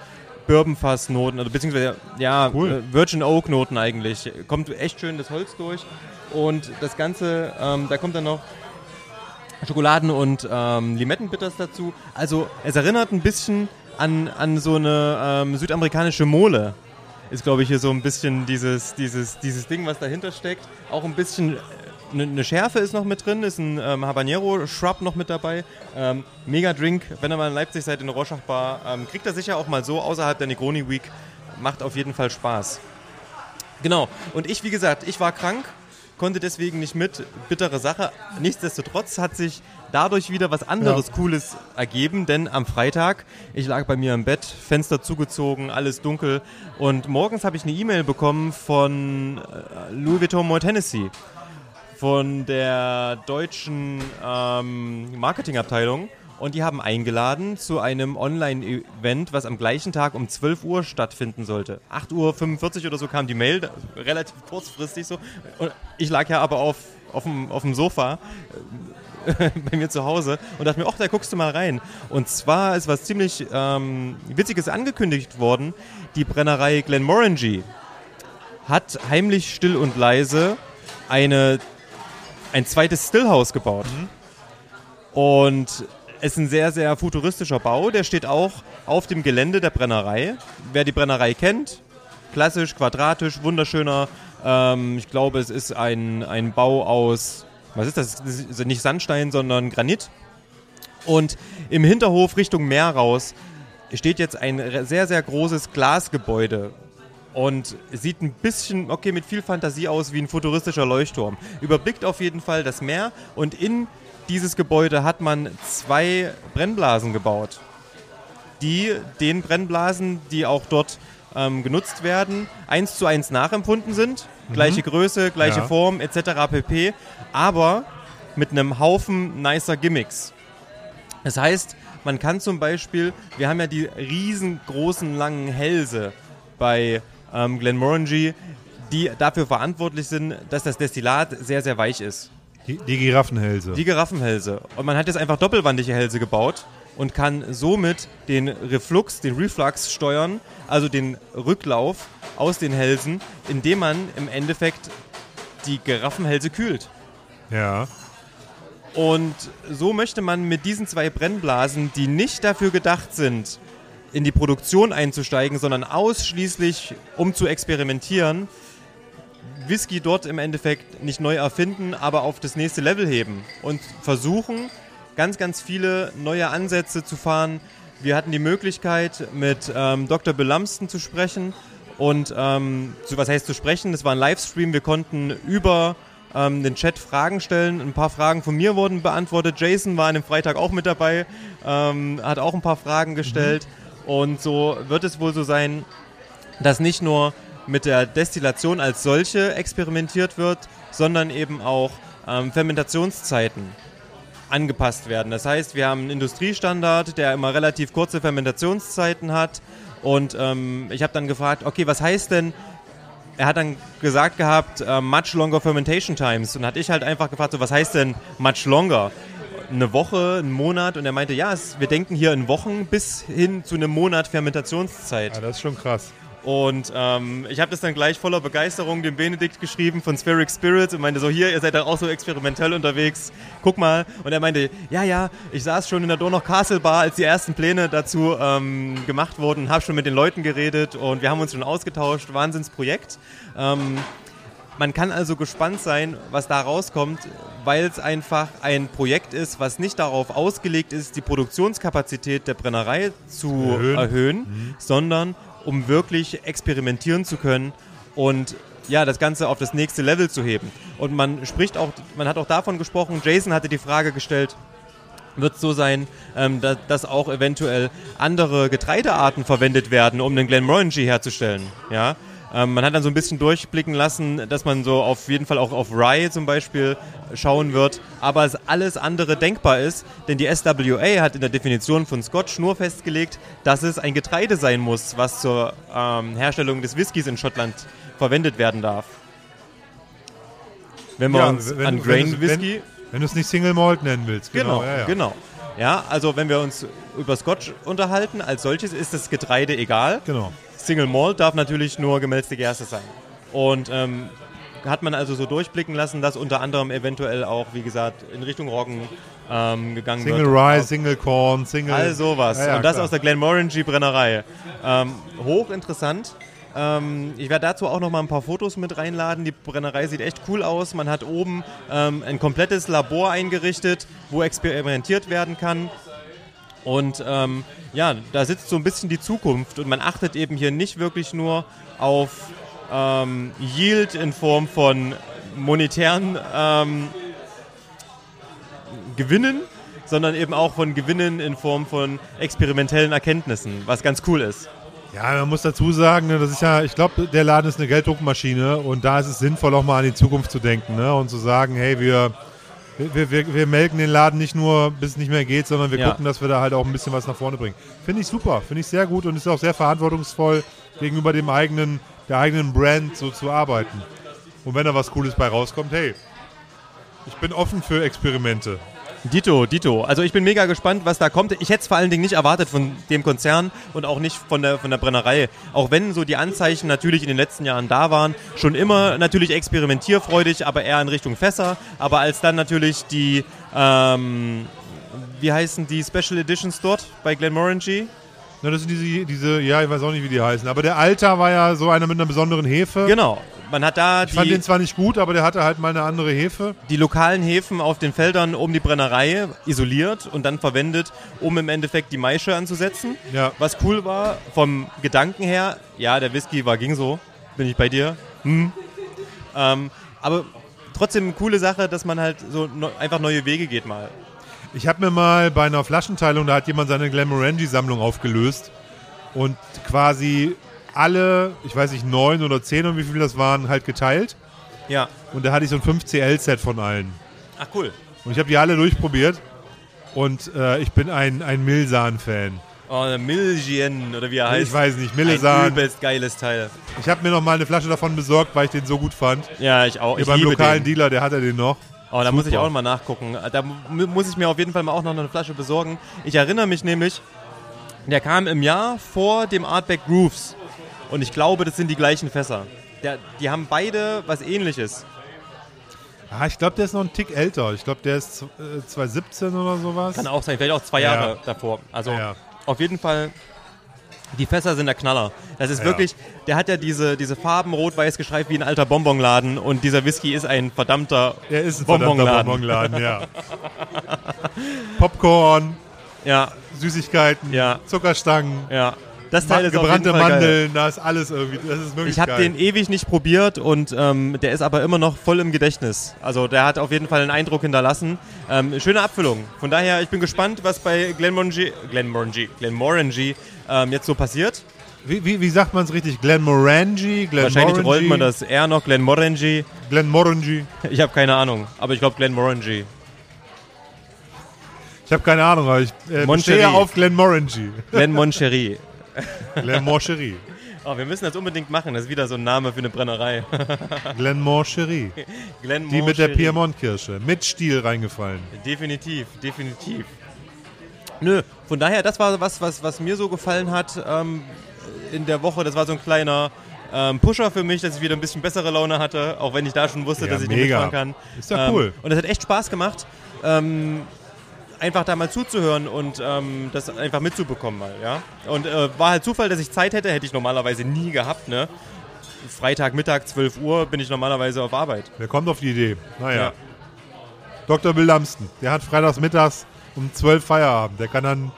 Bourbonfass-Noten, also beziehungsweise ja, äh, Virgin Oak Noten eigentlich. Kommt echt schön das Holz durch. Und das Ganze, ähm, da kommt dann noch Schokoladen- und ähm, Limettenbitters dazu. Also es erinnert ein bisschen an, an so eine ähm, südamerikanische Mole. Ist, glaube ich, hier so ein bisschen dieses, dieses, dieses Ding, was dahinter steckt. Auch ein bisschen eine ne Schärfe ist noch mit drin, ist ein ähm, Habanero Shrub noch mit dabei. Ähm, mega Drink, wenn ihr mal in Leipzig seid in der Rorschach Bar, ähm, kriegt er sicher auch mal so außerhalb der Negroni Week. Macht auf jeden Fall Spaß. Genau. Und ich, wie gesagt, ich war krank, konnte deswegen nicht mit. Bittere Sache. Nichtsdestotrotz hat sich dadurch wieder was anderes Ja. Cooles ergeben, denn am Freitag, ich lag bei mir im Bett, Fenster zugezogen, alles dunkel und morgens habe ich eine E-Mail bekommen von äh, Louis Vuitton Moet Hennessy, von der deutschen ähm, Marketingabteilung und die haben eingeladen zu einem Online-Event, was am gleichen Tag um 12 Uhr stattfinden sollte. 8.45 Uhr oder so kam die Mail, relativ kurzfristig so. Und ich lag ja aber auf, auf, dem, auf dem Sofa, bei mir zu Hause und dachte mir, ach, da guckst du mal rein. Und zwar ist was ziemlich ähm, Witziges angekündigt worden. Die Brennerei Glenmorangie hat heimlich still und leise eine, ein zweites Stillhaus gebaut. Und es ist ein sehr, sehr futuristischer Bau. Der steht auch auf dem Gelände der Brennerei. Wer die Brennerei kennt, klassisch, quadratisch, wunderschöner. Ähm, ich glaube, es ist ein, ein Bau aus, was ist das? ist nicht Sandstein, sondern Granit. Und im Hinterhof Richtung Meer raus steht jetzt ein sehr, sehr großes Glasgebäude. Und sieht ein bisschen, okay, mit viel Fantasie aus wie ein futuristischer Leuchtturm. Überblickt auf jeden Fall das Meer und in dieses Gebäude hat man zwei Brennblasen gebaut, die den Brennblasen, die auch dort ähm, genutzt werden, eins zu eins nachempfunden sind. Mhm. Gleiche Größe, gleiche Ja. Form etc. pp. Aber mit einem Haufen nicer Gimmicks. Das heißt, man kann zum Beispiel, wir haben ja die riesengroßen langen Hälse bei ähm, Glenmorangie, die dafür verantwortlich sind, dass das Destillat sehr, sehr weich ist. Die, die Giraffenhälse. Die Giraffenhälse. Und man hat jetzt einfach doppelwandige Hälse gebaut und kann somit den Reflux, den Reflux steuern, also den Rücklauf aus den Hälsen, indem man im Endeffekt die Giraffenhälse kühlt. Ja. Und so möchte man mit diesen zwei Brennblasen, die nicht dafür gedacht sind, in die Produktion einzusteigen, sondern ausschließlich um zu experimentieren, Whisky dort im Endeffekt nicht neu erfinden, aber auf das nächste Level heben und versuchen, ganz, ganz viele neue Ansätze zu fahren. Wir hatten die Möglichkeit, mit ähm, Dr. Bill Lumsden zu sprechen und ähm, zu, was heißt zu sprechen? Das war ein Livestream. Wir konnten über ähm, den Chat Fragen stellen. Ein paar Fragen von mir wurden beantwortet. Jason war an dem Freitag auch mit dabei, ähm, hat auch ein paar Fragen gestellt. Und so wird es wohl so sein, dass nicht nur mit der Destillation als solche experimentiert wird, sondern eben auch ähm, Fermentationszeiten angepasst werden. Das heißt, wir haben einen Industriestandard, der immer relativ kurze Fermentationszeiten hat. Und ähm, ich habe dann gefragt, okay, was heißt denn, er hat dann gesagt gehabt, äh, much longer fermentation times. Und hatte ich halt einfach gefragt, so, was heißt denn much longer? Eine Woche, einen Monat? Und er meinte, ja, es, wir denken hier in Wochen bis hin zu einem Monat Fermentationszeit. Ja, das ist schon krass. Und ähm, ich habe das dann gleich voller Begeisterung dem Benedikt geschrieben von Spheric Spirits und meinte so, hier, ihr seid da auch so experimentell unterwegs, guck mal. Und er meinte, ja, ja, ich saß schon in der Donau Castle Bar, als die ersten Pläne dazu ähm, gemacht wurden, habe schon mit den Leuten geredet und wir haben uns schon ausgetauscht, Wahnsinnsprojekt. Ähm, man kann also gespannt sein, was da rauskommt, weil es einfach ein Projekt ist, was nicht darauf ausgelegt ist, die Produktionskapazität der Brennerei zu Erhöhen. erhöhen, Mhm. sondern um wirklich experimentieren zu können und ja, das Ganze auf das nächste Level zu heben. Und man spricht auch, man hat auch davon gesprochen, Jason hatte die Frage gestellt, wird es so sein, ähm, da, dass auch eventuell andere Getreidearten verwendet werden, um den Glenmorangie herzustellen. Ja? Ähm, man hat dann so ein bisschen durchblicken lassen, dass man so auf jeden Fall auch auf Rye zum Beispiel schauen wird, aber es alles andere denkbar ist, denn die SWA hat in der Definition von Scotch nur festgelegt, dass es ein Getreide sein muss, was zur ähm, Herstellung des Whiskys in Schottland verwendet werden darf. Wenn wir Ja, uns wenn- an Grain Whisky Wenn, wenn du es nicht Single Malt nennen willst. Genau. Genau, ja, ja. genau. Ja, also wenn wir uns über Scotch unterhalten, als solches ist das Getreide egal. Genau. Single Malt darf natürlich nur gemälzte Gerste sein. Und ähm, hat man also so durchblicken lassen, dass unter anderem eventuell auch, wie gesagt, in Richtung Roggen ähm, gegangen Single wird. Rye, Single Corn, Single. All sowas. Ja, ja, Und das klar. aus der Glenmorangie Brennerei. Ähm, hochinteressant. Ähm, ich werde dazu auch noch mal ein paar Fotos mit reinladen. Die Brennerei sieht echt cool aus. Man hat oben ähm, ein komplettes Labor eingerichtet, wo experimentiert werden kann. Und ähm, ja, da sitzt so ein bisschen die Zukunft und man achtet eben hier nicht wirklich nur auf ähm, Yield in Form von monetären ähm, Gewinnen, sondern eben auch von Gewinnen in Form von experimentellen Erkenntnissen, was ganz cool ist. Ja, man muss dazu sagen, ne, das ist ja, ich glaube, der Laden ist eine Gelddruckmaschine und da ist es sinnvoll, auch mal an die Zukunft zu denken ne, und zu sagen, hey, wir, wir, wir, wir melken den Laden nicht nur, bis es nicht mehr geht, sondern wir Ja. gucken, dass wir da halt auch ein bisschen was nach vorne bringen. Finde ich super, finde ich sehr gut und ist auch sehr verantwortungsvoll gegenüber dem eigenen, der eigenen Brand so zu arbeiten. Und wenn da was Cooles bei rauskommt, hey, ich bin offen für Experimente. Dito, Dito. Also ich bin mega gespannt, was da kommt. Ich hätte es vor allen Dingen nicht erwartet von dem Konzern und auch nicht von der, von der Brennerei. Auch wenn so die Anzeichen natürlich in den letzten Jahren da waren. Schon immer natürlich experimentierfreudig, aber eher in Richtung Fässer. Aber als dann natürlich die, ähm, wie heißen die Special Editions dort bei Glenmorangie? Na, das sind diese, diese, ja, ich weiß auch nicht, wie die heißen. Aber der Alter war ja so einer mit einer besonderen Hefe. Genau. Man hat da Ich fand die, den zwar nicht gut, aber der hatte halt mal eine andere Hefe. die lokalen Hefen auf den Feldern um die Brennerei isoliert und dann verwendet, um im Endeffekt die Maische anzusetzen. Ja. Was cool war, vom Gedanken her, ja, der Whisky war ging so, bin ich bei dir. Hm. Ähm, aber trotzdem eine coole Sache, dass man halt so no, einfach neue Wege geht mal. Ich habe mir mal bei einer Flaschenteilung, da hat jemand seine Glenmorangie-Sammlung aufgelöst und quasi alle, ich weiß nicht, neun oder zehn und wie viel das waren, halt geteilt. Ja. Und da hatte ich so ein 5CL-Set von allen. Ach cool. Und ich habe die alle durchprobiert. Und äh, ich bin ein, ein Milsan-Fan. Oh, Milgien oder wie er heißt. Ich weiß nicht, Ein Milsan. übelst geiles Teil. Ich habe mir noch mal eine Flasche davon besorgt, weil ich den so gut fand. Ja, ich auch. Hier Ich beim liebe lokalen den. Dealer, der hatte den noch. Oh, da muss ich Super. auch mal nachgucken. Da mu- muss ich mir auf jeden Fall mal auch noch eine Flasche besorgen. Ich erinnere mich nämlich, der kam im Jahr vor dem Artback Grooves. Und ich glaube, das sind die gleichen Fässer. Der, die haben beide was ähnliches. Ah, ich glaube, der ist noch ein Tick älter. Ich glaube, der ist äh, 2017 oder sowas. Kann auch sein, vielleicht auch zwei Ja. Jahre davor. Also Ja. auf jeden Fall, die Fässer sind der Knaller. Das ist Ja. wirklich, der hat ja diese, diese Farben rot-weiß gestreift wie ein alter Bonbonladen und dieser Whisky ist ein verdammter Er ist ein verdammter Bonbonladen. Bonbonladen, ja. Popcorn, ja, Süßigkeiten, Ja. Zuckerstangen, ja. Das Teil ist auf gebrannte jeden Fall. Mandeln, da ist alles irgendwie. Das ist wirklich Ich habe den ewig nicht probiert und ähm, der ist aber immer noch voll im Gedächtnis. Also der hat auf jeden Fall einen Eindruck hinterlassen. Ähm, schöne Abfüllung. Von daher, ich bin gespannt, was bei Glenmorangie, Glenmorangie, Glenmorangie ähm, jetzt so passiert. Wie, wie, wie sagt man es richtig? Glenmorangie? Glenmorangie? Wahrscheinlich rollt man das R noch, Glenmorangie. Glenmorangie. Ich habe keine Ahnung, aber ich glaube Glenmorangie. Ich habe keine Ahnung, aber ich äh, Moncherie. bestehe auf Glenmorangie. Glenmoncherie. Glenmoncherie. Oh, wir müssen das unbedingt machen. Das ist wieder so ein Name für eine Brennerei. Glenmoncherie. Glenmoncherie. Die mit der Piemont-Kirsche. Mit Stiel reingefallen. Definitiv, definitiv. Nö, von daher, das war was, was, was mir so gefallen hat ähm, in der Woche. Das war so ein kleiner ähm, Pusher für mich, dass ich wieder ein bisschen bessere Laune hatte, auch wenn ich da schon wusste, Ja, dass ich mega. nicht mitfahren kann. Ist ja ähm, cool. Und es hat echt Spaß gemacht, ähm, einfach da mal zuzuhören und ähm, das einfach mitzubekommen mal, ja. Und äh, war halt Zufall, dass ich Zeit hätte, hätte ich normalerweise nie gehabt, ne. Freitagmittag, 12 Uhr, bin ich normalerweise auf Arbeit. Wer kommt auf die Idee? Naja. Ja. Dr. Bill Lamston. Der hat freitags mittags um 12 Feierabend. Der kann dann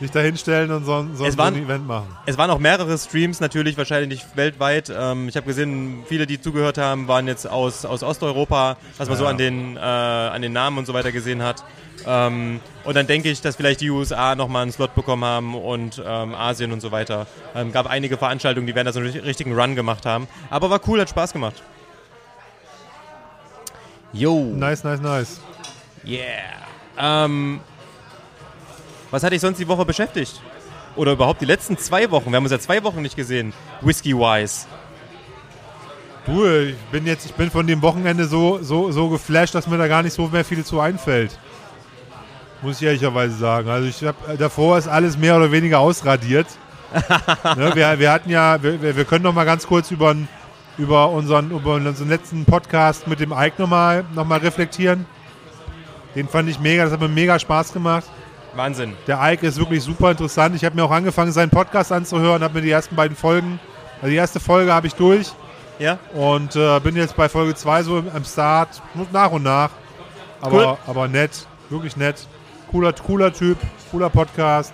sich da hinstellen und so, so, so waren- ein Event machen. Es waren auch mehrere Streams, natürlich wahrscheinlich nicht weltweit. Ähm, ich habe gesehen, viele, die zugehört haben, waren jetzt aus, aus Osteuropa, was man so Ja. an den, äh, an den Namen und so weiter gesehen hat. Ähm, und dann denke ich, dass vielleicht die USA nochmal einen Slot bekommen haben und ähm, Asien und so weiter. Ähm, gab einige Veranstaltungen, die werden da so einen ri- richtigen Run gemacht haben. Aber war cool, hat Spaß gemacht. Jo. Nice, nice, nice. Yeah. Ähm, was hat dich sonst die Woche beschäftigt? Oder überhaupt die letzten zwei Wochen? Wir haben uns ja zwei Wochen nicht gesehen. Whisky-wise. Du, ich bin jetzt, ich bin von dem Wochenende so, so, so geflasht, dass mir da gar nicht so mehr viel zu einfällt. Muss ich ehrlicherweise sagen. Also ich hab, davor ist alles mehr oder weniger ausradiert. ne, wir, wir hatten ja, wir, wir können noch mal ganz kurz über, über, unseren, über unseren letzten Podcast mit dem Ike nochmal noch mal reflektieren. Den fand ich mega, das hat mir mega Spaß gemacht. Wahnsinn. Der Ike ist wirklich super interessant. Ich habe mir auch angefangen, seinen Podcast anzuhören, habe mir die ersten beiden Folgen, also die erste Folge habe ich durch. Ja. Und äh, bin jetzt bei Folge 2 so am Start, nach und nach. Aber, Cool. aber nett, wirklich nett. Cooler, cooler Typ, cooler Podcast.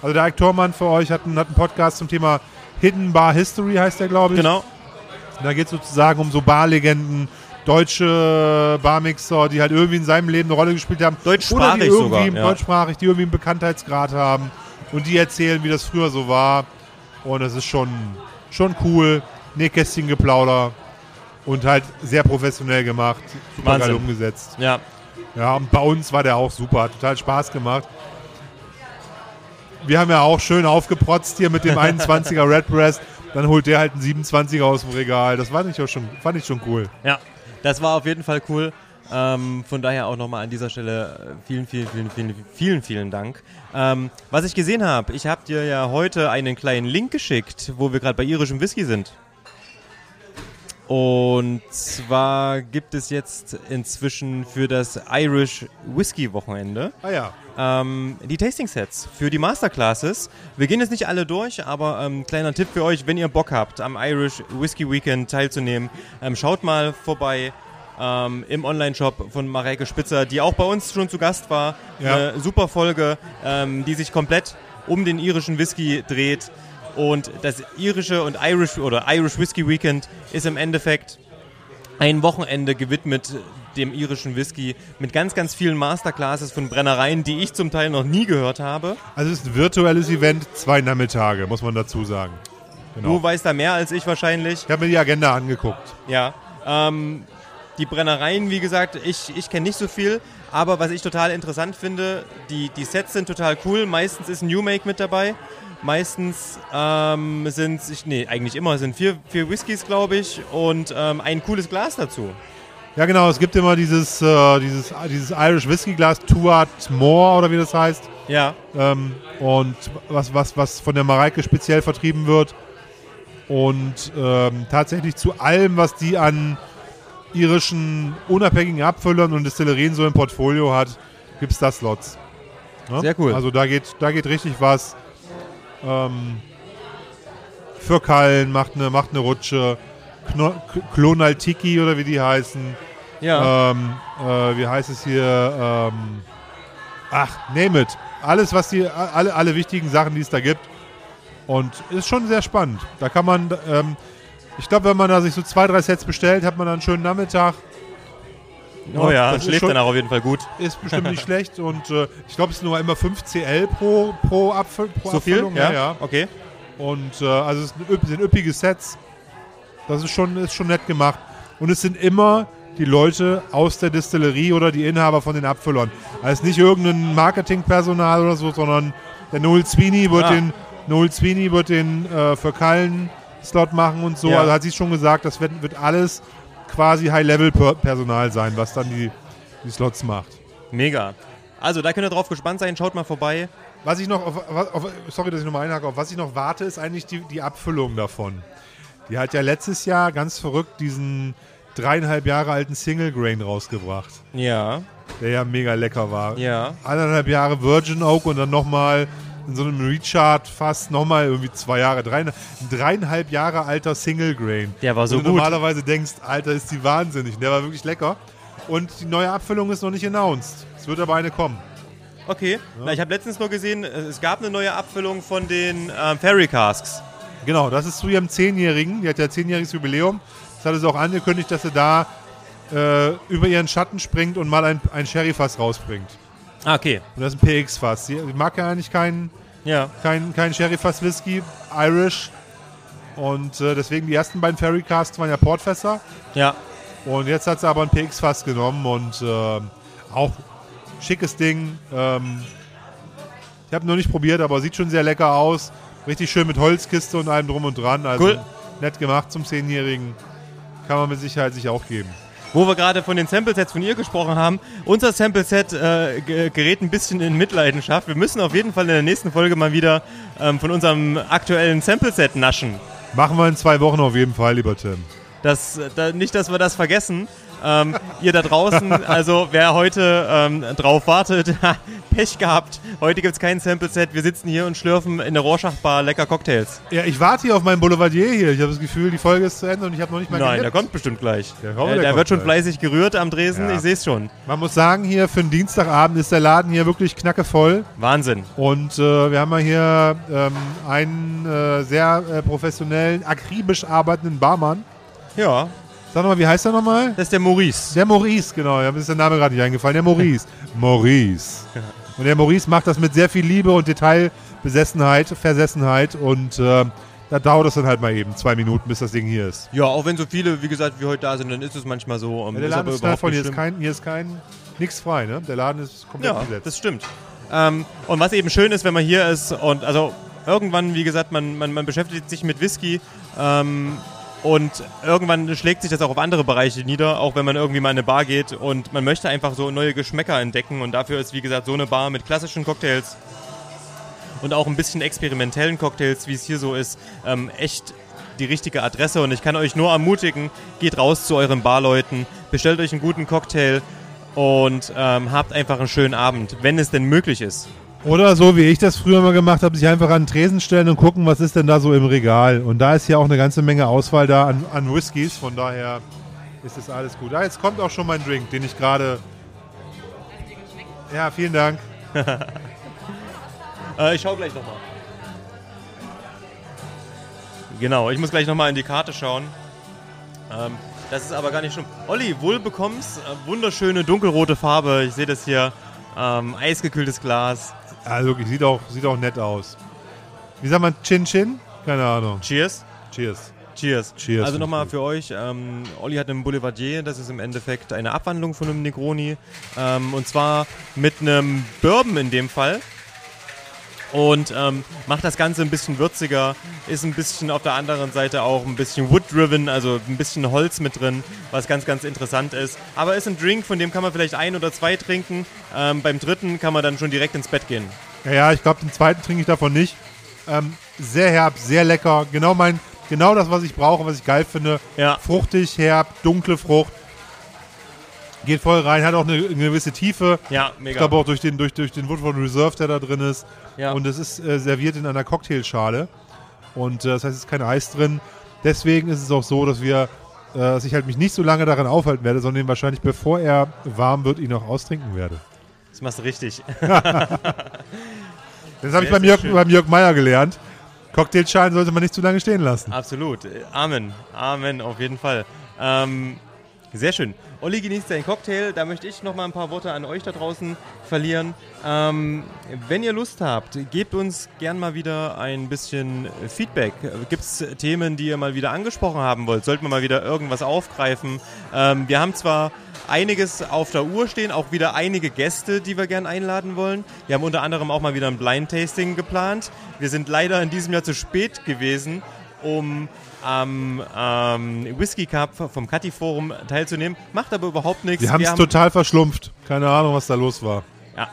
Also der Ike Tormann für euch hat einen, hat einen Podcast zum Thema Hidden Bar History, heißt der, glaube ich. Genau. Da geht es sozusagen um so Barlegenden, deutsche Barmixer, die halt irgendwie in seinem Leben eine Rolle gespielt haben. Deutschsprachig Oder die irgendwie, sogar, ja. Deutschsprachig, die irgendwie einen Bekanntheitsgrad haben. Und die erzählen, wie das früher so war. Und das ist schon, schon cool. Nähkästchengeplauder. Und halt sehr professionell gemacht. Super geil Wahnsinn. umgesetzt. Ja. Ja, und bei uns war der auch super. Hat total Spaß gemacht. Wir haben ja auch schön aufgeprotzt hier mit dem 21er Redbreast. Dann holt der halt einen 27er aus dem Regal. Das fand ich, auch schon, fand ich schon cool. Ja, das war auf jeden Fall cool. Ähm, von daher auch nochmal an dieser Stelle äh, vielen, vielen, vielen, vielen, vielen, vielen Dank. Ähm, was ich gesehen habe, ich habe dir ja heute einen kleinen Link geschickt, wo wir gerade bei irischem Whisky sind. Und zwar gibt es jetzt inzwischen für das Irish Whisky Wochenende Ah ja. ähm, die Tasting Sets für die Masterclasses. Wir gehen jetzt nicht alle durch, aber ähm, kleiner Tipp für euch, wenn ihr Bock habt, am Irish Whisky Weekend teilzunehmen, ähm, schaut mal vorbei ähm, im Online-Shop von Mareike Spitzer, die auch bei uns schon zu Gast war. Ja. Eine super Folge, ähm, die sich komplett um den irischen Whisky dreht. Und das irische und Irish oder Irish Whisky Weekend ist im Endeffekt ein Wochenende gewidmet dem irischen Whisky mit ganz, ganz vielen Masterclasses von Brennereien, die ich zum Teil noch nie gehört habe. Also es ist ein virtuelles Event, zwei Nachmittage, muss man dazu sagen. Genau. Du weißt da mehr als ich wahrscheinlich. Ich habe mir die Agenda angeguckt. Ja. Ähm, die Brennereien, wie gesagt, ich, ich kenne nicht so viel, aber was ich total interessant finde, die, die Sets sind total cool. Meistens ist ein New Make mit dabei. Meistens ähm, sind nee, eigentlich immer sind vier, vier Whiskys, glaube ich, und ähm, ein cooles Glas dazu. Ja genau, es gibt immer dieses, äh, dieses, dieses Irish Whisky Glas, Tuat More oder wie das heißt. Ja. Ähm, und was, was, was von der Mareike speziell vertrieben wird. Und ähm, tatsächlich zu allem, was die an irischen unabhängigen Abfüllern und Destillerien so im Portfolio hat, gibt es da Slots. Ne? Sehr cool. Also da geht, da geht richtig was. Ähm, für Kallen macht eine, macht eine Rutsche. Kno Klonaltiki oder wie die heißen. Ja. Ähm, äh, wie heißt es hier? Ähm, ach, name it. Alles, was die, alle, alle wichtigen Sachen, die es da gibt. Und ist schon sehr spannend. Da kann man, ähm, ich glaube, wenn man da sich so zwei, drei Sets bestellt, hat man dann einen schönen Nachmittag. Oh ja, das ist schläft danach auf jeden Fall gut. Ist bestimmt nicht schlecht und äh, ich glaube, es sind nur immer 5 CL pro, pro, Abfüll, pro So viel? Abfüllung. Ja, okay. Und äh, also es sind, üpp- sind üppige Sets. Das ist schon, ist schon nett gemacht. Und es sind immer die Leute aus der Distillerie oder die Inhaber von den Abfüllern. Also nicht irgendein Marketingpersonal oder so, sondern der Noel Sweeney wird Ah. den Noel Sweeney wird den äh, für Kallen Slot machen und so. Ja. Also hat sie schon gesagt, das wird, wird alles quasi High-Level-Personal sein, was dann die, die Slots macht. Mega. Also da könnt ihr drauf gespannt sein, schaut mal vorbei. Was ich noch, auf, auf, sorry, dass ich nochmal einhake, auf was ich noch warte, ist eigentlich die, die Abfüllung davon. Die hat ja letztes Jahr ganz verrückt diesen dreieinhalb Jahre alten Single Grain rausgebracht. Ja. Der ja mega lecker war. Ja. Anderthalb Jahre Virgin Oak und dann nochmal in so einem Recharge fast nochmal irgendwie zwei Jahre. Dreieinhalb, ein dreieinhalb Jahre alter Single Grain. Der war so Wo du gut. normalerweise denkst, Alter, ist die wahnsinnig. Der war wirklich lecker. Und die neue Abfüllung ist noch nicht announced. Es wird aber eine kommen. Okay. Na, ich habe letztens nur gesehen, äh, es gab eine neue Abfüllung von den ähm, Fairy Casks. Genau, das ist zu ihrem Zehnjährigen. Die hat ja zehnjähriges Jubiläum. Das hat sie auch angekündigt, dass sie da äh, über ihren Schatten springt und mal ein, ein Sherry-Fass rausbringt. Ah, okay. Und das ist ein PX-Fass. Sie mag ja eigentlich keinen Ja. kein, kein Sherry-Fass-Whisky, Irish. Und äh, deswegen die ersten beiden Fairy Casks waren ja Portfässer. Ja. Und jetzt hat sie aber ein PX-Fass genommen und äh, auch schickes Ding. Ähm, ich habe noch nicht probiert, aber sieht schon sehr lecker aus. Richtig schön mit Holzkiste und allem drum und dran. Also Cool. nett gemacht zum Zehnjährigen. Kann man mit Sicherheit sich auch geben. Wo wir gerade von den Sample-Sets von ihr gesprochen haben, unser Sample-Set äh, ge- gerät ein bisschen in Mitleidenschaft. Wir müssen auf jeden Fall in der nächsten Folge mal wieder ähm, von unserem aktuellen Sample-Set naschen. Machen wir in zwei Wochen auf jeden Fall, lieber Tim. Das, da, nicht, dass wir das vergessen. Ähm, ihr da draußen, also wer heute ähm, drauf wartet, Pech gehabt. Heute gibt es kein Sample-Set. Wir sitzen hier und schlürfen in der Rorschach-Bar lecker Cocktails. Ja, ich warte hier auf meinen Boulevardier hier. Ich habe das Gefühl, die Folge ist zu Ende und ich habe noch nicht mal Nein, der genippt. kommt bestimmt gleich. Der, Äh, der kommt wird schon gleich. fleißig gerührt am Dresen, Ja. ich sehe es schon. Man muss sagen, hier für einen Dienstagabend ist der Laden hier wirklich knackevoll. Wahnsinn. Und äh, wir haben ja hier ähm, einen äh, sehr äh, professionellen, akribisch arbeitenden Barmann. Ja. Sag nochmal, wie heißt er nochmal? Das ist der Maurice. Der Maurice, genau. Mir ist der Name gerade nicht eingefallen. Der Maurice. Maurice. Und der Maurice macht das mit sehr viel Liebe und Detailbesessenheit, Versessenheit. Und äh, da dauert es dann halt mal eben zwei Minuten, bis das Ding hier ist. Ja, auch wenn so viele, wie gesagt, wie heute da sind, dann ist es manchmal so. ähm, Ja, der ist Laden ist knallvoll. überhaupt Hier ist kein, hier ist kein, nichts frei, ne? Der Laden ist komplett Ja, besetzt. das stimmt. Ähm, und was eben schön ist, wenn man hier ist und also irgendwann, wie gesagt, man, man, man beschäftigt sich mit Whisky ähm, Und irgendwann schlägt sich das auch auf andere Bereiche nieder, auch wenn man irgendwie mal in eine Bar geht und man möchte einfach so neue Geschmäcker entdecken. Und dafür ist, wie gesagt, so eine Bar mit klassischen Cocktails und auch ein bisschen experimentellen Cocktails, wie es hier so ist, ähm, echt die richtige Adresse. Und ich kann euch nur ermutigen, geht raus zu euren Barleuten, bestellt euch einen guten Cocktail und ähm, habt einfach einen schönen Abend, wenn es denn möglich ist. Oder so, wie ich das früher mal gemacht habe, sich einfach an den Tresen stellen und gucken, was ist denn da so im Regal. Und da ist ja auch eine ganze Menge Auswahl da an, an Whiskys, von daher ist das alles gut. Ah, jetzt kommt auch schon mein Drink, den ich gerade... Ja, vielen Dank. Äh, ich schau gleich nochmal. Genau, ich muss gleich nochmal in die Karte schauen. Ähm, das ist aber gar nicht schlimm. Olli, wohlbekommst, äh, wunderschöne dunkelrote Farbe. Ich sehe das hier. Ähm, eisgekühltes Glas. Also wirklich, sieht auch, sieht auch nett aus. Wie sagt man Chin Chin? Keine Ahnung. Cheers. Cheers. Cheers. Cheers. Also nochmal für euch, ähm, Olli hat einen Boulevardier, das ist im Endeffekt eine Abwandlung von einem Negroni. Ähm, und zwar mit einem Bourbon in dem Fall. Und ähm, macht das Ganze ein bisschen würziger, ist ein bisschen auf der anderen Seite auch ein bisschen wood-driven, also ein bisschen Holz mit drin, was ganz, ganz interessant ist. Aber ist ein Drink, von dem kann man vielleicht ein oder zwei trinken. Ähm, beim dritten kann man dann schon direkt ins Bett gehen. Ja, ja ich glaube, den zweiten trinke ich davon nicht. Ähm, sehr herb, sehr lecker. Genau mein, genau das, was ich brauche, was ich geil finde. Ja. Fruchtig, herb, dunkle Frucht. Geht voll rein, hat auch eine, eine gewisse Tiefe. Ja, Ich mega. glaube auch durch den, durch, durch den Woodford Reserve, der da drin ist. Ja. Und es ist äh, serviert in einer Cocktailschale. Und äh, das heißt, es ist kein Eis drin. Deswegen ist es auch so, dass wir, äh, dass ich halt mich nicht so lange daran aufhalten werde, sondern ihn wahrscheinlich, bevor er warm wird, ihn auch austrinken werde. Das machst du richtig. Das habe ich beim Jörg, schön. beim Jörg Meyer gelernt. Cocktailschalen sollte man nicht zu lange stehen lassen. Absolut. Amen. Amen, auf jeden Fall. Ähm, sehr schön. Olli genießt seinen Cocktail. Da möchte ich noch mal ein paar Worte an euch da draußen verlieren. Ähm, wenn ihr Lust habt, gebt uns gern mal wieder ein bisschen Feedback. Gibt es Themen, die ihr mal wieder angesprochen haben wollt? Sollten wir mal wieder irgendwas aufgreifen? Ähm, wir haben zwar einiges auf der Uhr stehen, auch wieder einige Gäste, die wir gern einladen wollen. Wir haben unter anderem auch mal wieder ein Blind Tasting geplant. Wir sind leider in diesem Jahr zu spät gewesen, um am ähm, Whisky Cup vom Cutty Forum teilzunehmen. Macht aber überhaupt nichts. Wir haben es total verschlumpft. Keine Ahnung, was da los war. Ja.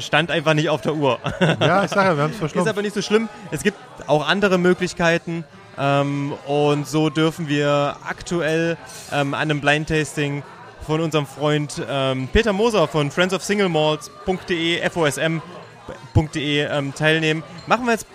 Stand einfach nicht auf der Uhr. Ja, ich sag ja, wir haben's verschlumpft. Ist aber nicht so schlimm. Es gibt auch andere Möglichkeiten. Ähm, und so dürfen wir aktuell ähm, an einem Blind Tasting von unserem Freund ähm, Peter Moser von friendsofsinglemalls.de, fosm.de ähm, teilnehmen. Machen wir jetzt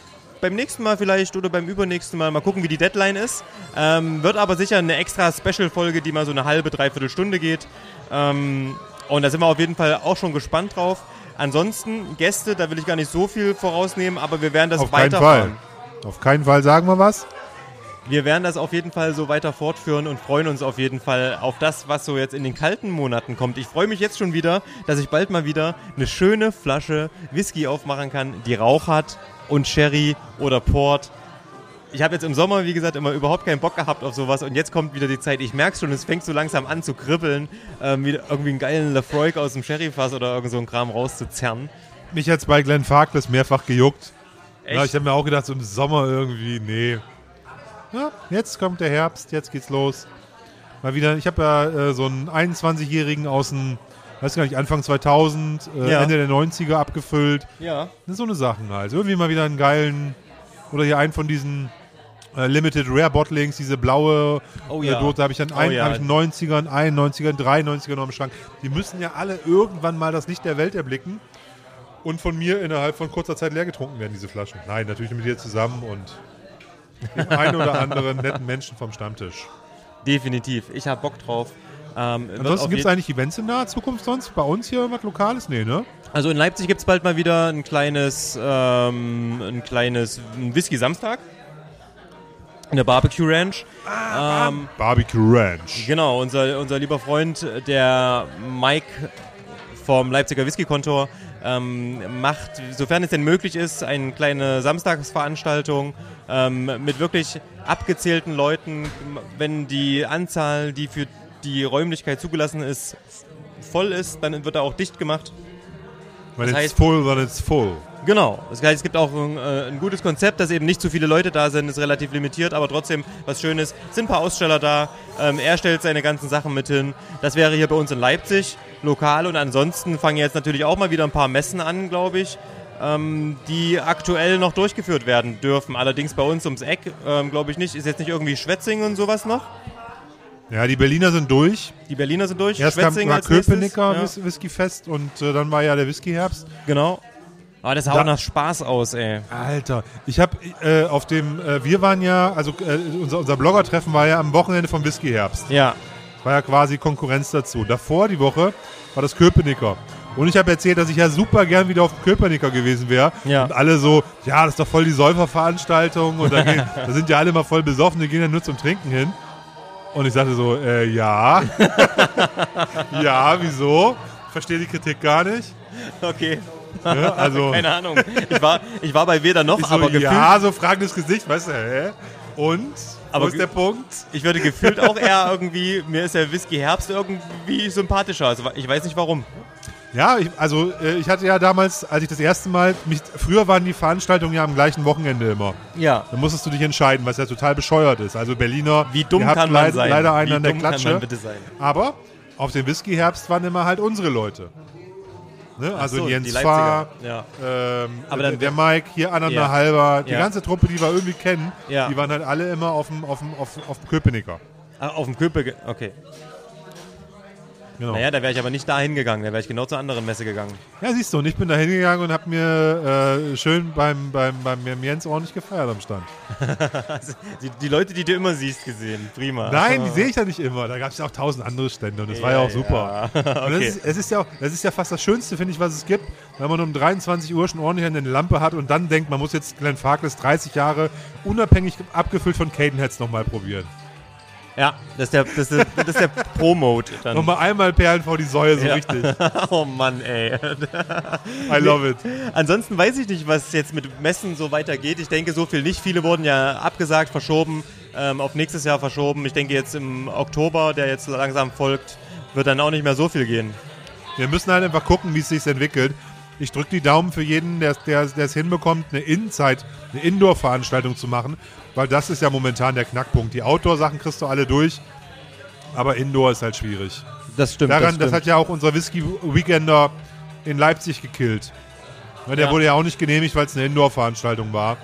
beim nächsten Mal vielleicht oder beim übernächsten Mal mal gucken, wie die Deadline ist. Ähm, wird aber sicher eine extra Special-Folge, die mal so eine halbe, dreiviertel Stunde geht. Ähm, und da sind wir auf jeden Fall auch schon gespannt drauf. Ansonsten Gäste, da will ich gar nicht so viel vorausnehmen, aber wir werden das Auf keinen Fall. weiterfahren. Auf keinen Fall sagen wir was. Wir werden das auf jeden Fall so weiter fortführen und freuen uns auf jeden Fall auf das, was so jetzt in den kalten Monaten kommt. Ich freue mich jetzt schon wieder, dass ich bald mal wieder eine schöne Flasche Whisky aufmachen kann, die Rauch hat und Sherry oder Port. Ich habe jetzt im Sommer, wie gesagt, immer überhaupt keinen Bock gehabt auf sowas und jetzt kommt wieder die Zeit. Ich merke schon, es fängt so langsam an zu kribbeln, ähm, wieder irgendwie einen geilen Lafroig aus dem Sherryfass oder irgend so einen Kram rauszuzerren. Mich jetzt bei Glenn Farkless mehrfach gejuckt. Ja, ich habe mir auch gedacht, so im Sommer irgendwie, nee. Ja, jetzt kommt der Herbst, jetzt geht's los. Mal wieder, ich habe ja äh, so einen 21-Jährigen aus dem, weiß gar nicht, Anfang 2000, äh, Ja. Ende der 90er abgefüllt. Ja. So eine Sachen halt. Irgendwie mal wieder einen geilen, oder hier einen von diesen äh, Limited Rare Bottlings, diese blaue Oh äh, ja. Dose, da habe ich dann Oh einen, ja. hab ich einen 90ern, einen 90ern, drei 90ern noch im Schrank. Die müssen ja alle irgendwann mal das Licht der Welt erblicken und von mir innerhalb von kurzer Zeit leer getrunken werden, diese Flaschen. Nein, natürlich mit dir zusammen und dem einen oder anderen netten Menschen vom Stammtisch. Definitiv. Ich habe Bock drauf. Ähm, Ansonsten gibt es eigentlich Events in naher Zukunft sonst? Bei uns hier irgendwas Lokales? Nee, ne? Also in Leipzig gibt es bald mal wieder ein kleines, ähm, ein kleines Whisky-Samstag. In der Barbecue Ranch. ähm, Barbecue Ranch. Genau, unser, unser lieber Freund, der Mike vom Leipziger Whisky-Kontor, ähm, macht, sofern es denn möglich ist, eine kleine Samstagsveranstaltung ähm, mit wirklich abgezählten Leuten. Wenn die Anzahl, die für die Räumlichkeit zugelassen ist, voll ist, dann wird er auch dicht gemacht. When Das heißt- full, then it's full. Genau. Das heißt, es gibt auch ein, äh, ein gutes Konzept, dass eben nicht zu viele Leute da sind, ist relativ limitiert, aber trotzdem was Schönes. Sind ein paar Aussteller da. Ähm, er stellt seine ganzen Sachen mit hin. Das wäre hier bei uns in Leipzig lokal und ansonsten fangen jetzt natürlich auch mal wieder ein paar Messen an, glaube ich. Ähm, die aktuell noch durchgeführt werden dürfen. Allerdings bei uns ums Eck, ähm, glaube ich nicht. Ist jetzt nicht irgendwie Schwetzing und sowas noch? Ja, die Berliner sind durch. Die Berliner sind durch. Erst kam Schwetzing war als nächstes, Köpenicker ja. Whis- Whiskyfest und äh, dann war ja der Whiskyherbst. Genau. Aber das sah Da- auch nach Spaß aus, ey. Alter, ich habe äh, auf dem, äh, wir waren ja, also äh, unser, unser Blogger-Treffen war ja am Wochenende vom Whiskyherbst. Ja. War ja quasi Konkurrenz dazu. Davor die Woche war das Köpenicker. Und ich habe erzählt, dass ich ja super gern wieder auf dem Köpenicker gewesen wäre. Ja. Und alle so, ja, das ist doch voll die Säuferveranstaltung. Und da, gehen, da sind ja alle mal voll besoffen, die gehen ja nur zum Trinken hin. Und ich sagte so, äh, ja. ja, wieso? Verstehe die Kritik gar nicht. Okay. Ja, also- Keine Ahnung. Ich war, ich war bei weder noch, Ich so, aber gefühlt. ja, so fragendes Gesicht, weißt du, hä? Und? Aber Wo ist der Punkt? Ich würde gefühlt auch eher irgendwie, mir ist der Whisky Herbst irgendwie sympathischer. Also ich weiß nicht warum. Ja, ich, also äh, ich hatte ja damals, als ich das erste Mal, mich, früher waren die Veranstaltungen ja am gleichen Wochenende immer. Ja. Da musstest du dich entscheiden, was ja total bescheuert ist. Also Berliner, Wie dumm kann man leid, sein? leider einen Wie an der dumm kann Klatsche. man bitte sein? Aber auf dem Whisky-Herbst waren immer halt unsere Leute. Ne? Also so, Jens Fahr, Leipziger, ähm, Aber der, dann- der Mike, hier Anna Ja. Halber, die Ja. ganze Truppe, die wir irgendwie kennen, Ja. die waren halt alle immer auf dem, auf dem, auf, auf dem Köpenicker. Ah, auf dem Köpe, okay. Genau. Naja, da wäre ich aber nicht da hingegangen, da wäre ich genau zur anderen Messe gegangen. Ja, siehst du, und ich bin da hingegangen und habe mir äh, schön beim, beim, beim Jens ordentlich gefeiert am Stand. die, die Leute, die du immer siehst, gesehen. Prima. Nein, die sehe ich ja nicht immer. Da gab es ja auch tausend andere Stände und das war ja Ja, auch super. ja. Und das, Okay. ist, es ist ja auch, das ist ja fast das Schönste, finde ich, was es gibt, wenn man um 23 Uhr schon ordentlich eine Lampe hat und dann denkt, man muss jetzt Glenn Farkless 30 Jahre unabhängig abgefüllt von Cadenheads nochmal probieren. Ja, das ist der, das ist, das ist der Pro-Mode dann. Nochmal einmal Perlen vor die Säue, so Ja. richtig. oh Mann, ey. I love it. Ansonsten weiß ich nicht, was jetzt mit Messen so weitergeht. Ich denke, so viel nicht. Viele wurden ja abgesagt, verschoben, ähm, auf nächstes Jahr verschoben. Ich denke, jetzt im Oktober, der jetzt langsam folgt, wird dann auch nicht mehr so viel gehen. Wir müssen halt einfach gucken, wie es sich entwickelt. Ich drücke die Daumen für jeden, der es hinbekommt, eine Inside, eine Indoor-Veranstaltung zu machen, weil das ist ja momentan der Knackpunkt. Die Outdoor-Sachen kriegst du alle durch, aber Indoor ist halt schwierig. Das stimmt. Daran, das, das, stimmt. hat ja auch unser Whisky-Weekender in Leipzig gekillt. Ja, der Ja. wurde ja auch nicht genehmigt, weil es eine Indoor-Veranstaltung war.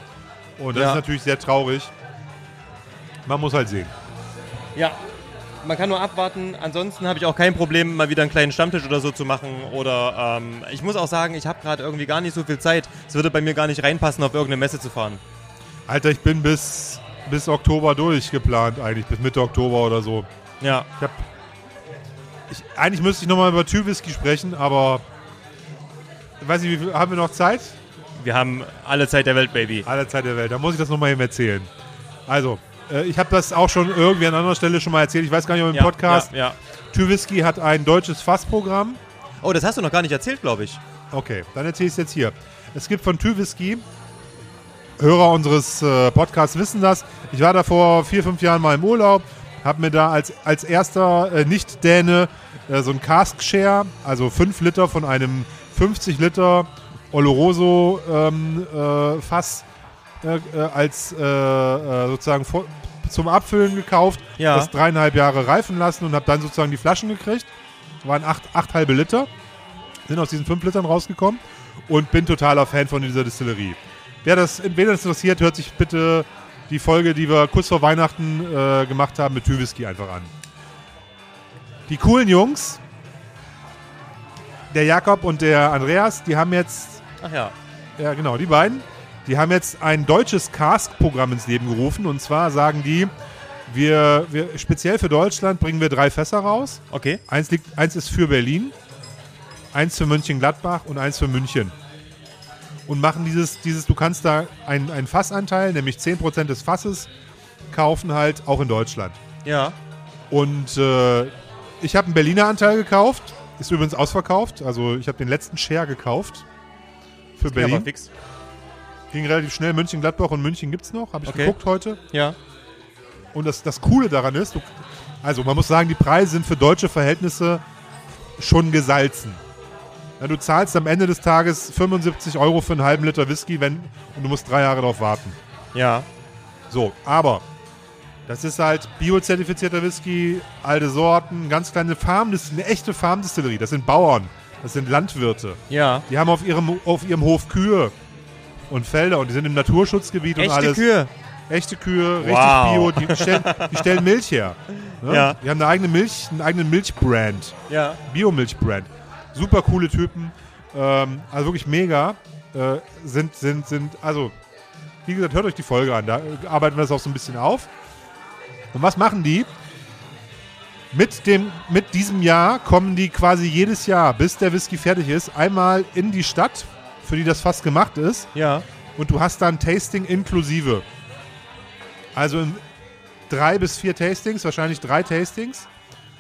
Und das Ja. ist natürlich sehr traurig. Man muss halt sehen. Ja, man kann nur abwarten. Ansonsten habe ich auch kein Problem, mal wieder einen kleinen Stammtisch oder so zu machen. Oder ähm, ich muss auch sagen, ich habe gerade irgendwie gar nicht so viel Zeit. Es würde bei mir gar nicht reinpassen, auf irgendeine Messe zu fahren. Alter, ich bin bis, bis Oktober durchgeplant eigentlich, bis Mitte Oktober oder so. Ja. Ich hab, ich, eigentlich müsste ich nochmal über Tür-Whisky sprechen, aber ich weiß nicht, wie viel, haben wir noch Zeit? Wir haben alle Zeit der Welt, Baby. Alle Zeit der Welt. Da muss ich das nochmal eben erzählen. Also, äh, ich habe das auch schon irgendwie an anderer Stelle schon mal erzählt. Ich weiß gar nicht, ob im Ja, Podcast. ja, ja. Tür-Whisky hat ein deutsches Fassprogramm. Oh, das hast du noch gar nicht erzählt, glaube ich. Okay, dann erzähle ich es jetzt hier. Es gibt von Tür-Whisky, Hörer unseres äh, Podcasts wissen das. Ich war da vor vier, fünf Jahren mal im Urlaub, habe mir da als, als erster äh, Nicht-Däne äh, so ein Cask Share, also 5 Liter von einem 50 Liter Oloroso ähm, äh, Fass äh, äh, als äh, sozusagen vor, zum Abfüllen gekauft, Ja. das dreieinhalb Jahre reifen lassen und habe dann sozusagen die Flaschen gekriegt. Waren acht, acht halbe Liter, sind aus diesen 5 Litern rausgekommen und bin totaler Fan von dieser Distillerie. Wer das, wen das interessiert, hört sich bitte die Folge, die wir kurz vor Weihnachten äh, gemacht haben mit Tüwhisky einfach an. Die coolen Jungs, der Jakob und der Andreas, die haben jetzt, Ach ja. ja genau, die beiden, die haben jetzt ein deutsches Cask-Programm ins Leben gerufen und zwar sagen die, wir, wir speziell für Deutschland bringen wir drei Fässer raus. Okay. Eins, liegt, eins ist für Berlin, eins für Mönchengladbach und eins für München. Und machen dieses, dieses du kannst da einen, einen Fassanteil, nämlich 10% des Fasses, kaufen halt auch in Deutschland. Ja. Und äh, ich habe einen Berliner Anteil gekauft, ist übrigens ausverkauft. Also ich habe den letzten Share gekauft für Das Berlin. fix. Ging relativ schnell. München-Gladbach und München gibt es noch, habe ich Okay. geguckt heute. Ja. Und das, das Coole daran ist, du, also man muss sagen, die Preise sind für deutsche Verhältnisse schon gesalzen. Na, du zahlst am Ende des Tages 75 Euro für einen halben Liter Whisky, wenn und du musst drei Jahre darauf warten. Ja. So, aber das ist halt biozertifizierter Whisky, alte Sorten, ganz kleine Farm, das ist eine echte Farmdistillerie. Das sind Bauern, das sind Landwirte. Ja. Die haben auf ihrem, auf ihrem Hof Kühe und Felder und die sind im Naturschutzgebiet und Echte alles. Kühe? Echte Kühe, richtig Wow. bio. Die stellen, die stellen Milch her. Ne? Ja. Die haben eine eigene Milch, einen eigenen Milchbrand. Ja. Biomilchbrand. Super coole Typen. Ähm, also wirklich mega. Äh, sind, sind, sind, also, wie gesagt, hört euch die Folge an. Da arbeiten wir das auch so ein bisschen auf. Und was machen die? Mit, dem, mit diesem Jahr kommen die quasi jedes Jahr, bis der Whisky fertig ist, einmal in die Stadt, für die das fast gemacht ist. Ja. Und du hast dann Tasting inklusive. Also in drei bis vier Tastings, wahrscheinlich drei Tastings,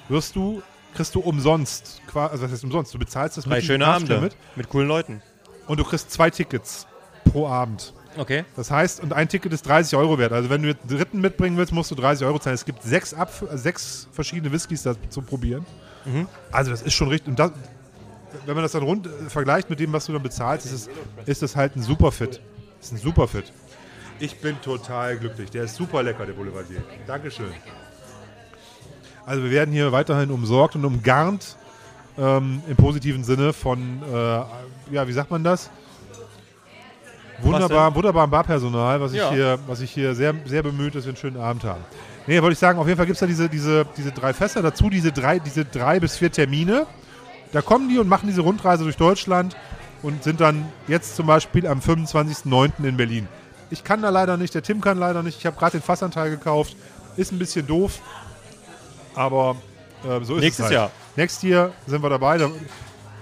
wirst du, kriegst du umsonst, also was heißt umsonst, du bezahlst das Drei mit schöne Abende Mit. mit coolen Leuten. Und du kriegst zwei Tickets pro Abend. Okay. Das heißt, und ein Ticket ist 30 Euro wert. Also wenn du jetzt einen dritten mitbringen willst, musst du 30 Euro zahlen. Es gibt sechs, Ab äh, sechs verschiedene Whiskys da zu probieren. Mhm. Also das ist schon richtig. Und das, wenn man das dann rund äh, vergleicht mit dem, was du dann bezahlst, ist, es, ist das halt ein super Fit. Ist ein super Fit. Ich bin total glücklich. Der ist super lecker, der Boulevardier. Dankeschön. Also wir werden hier weiterhin umsorgt und umgarnt ähm, im positiven Sinne von, äh, ja, wie sagt man das? Wunderbar, wunderbarem Barpersonal, was ich Ja. hier, was ich hier sehr, sehr bemüht, dass wir einen schönen Abend haben. Nee, wollte ich sagen, auf jeden Fall gibt es da diese, diese, diese drei Fässer, dazu diese drei, diese drei bis vier Termine. Da kommen die und machen diese Rundreise durch Deutschland und sind dann jetzt zum Beispiel am 25.09. in Berlin. Ich kann da leider nicht, der Tim kann leider nicht. Ich habe gerade den Fassanteil gekauft. Ist ein bisschen doof, aber äh, so ist Nächstes es halt. Jahr. Next Year sind wir dabei. Da,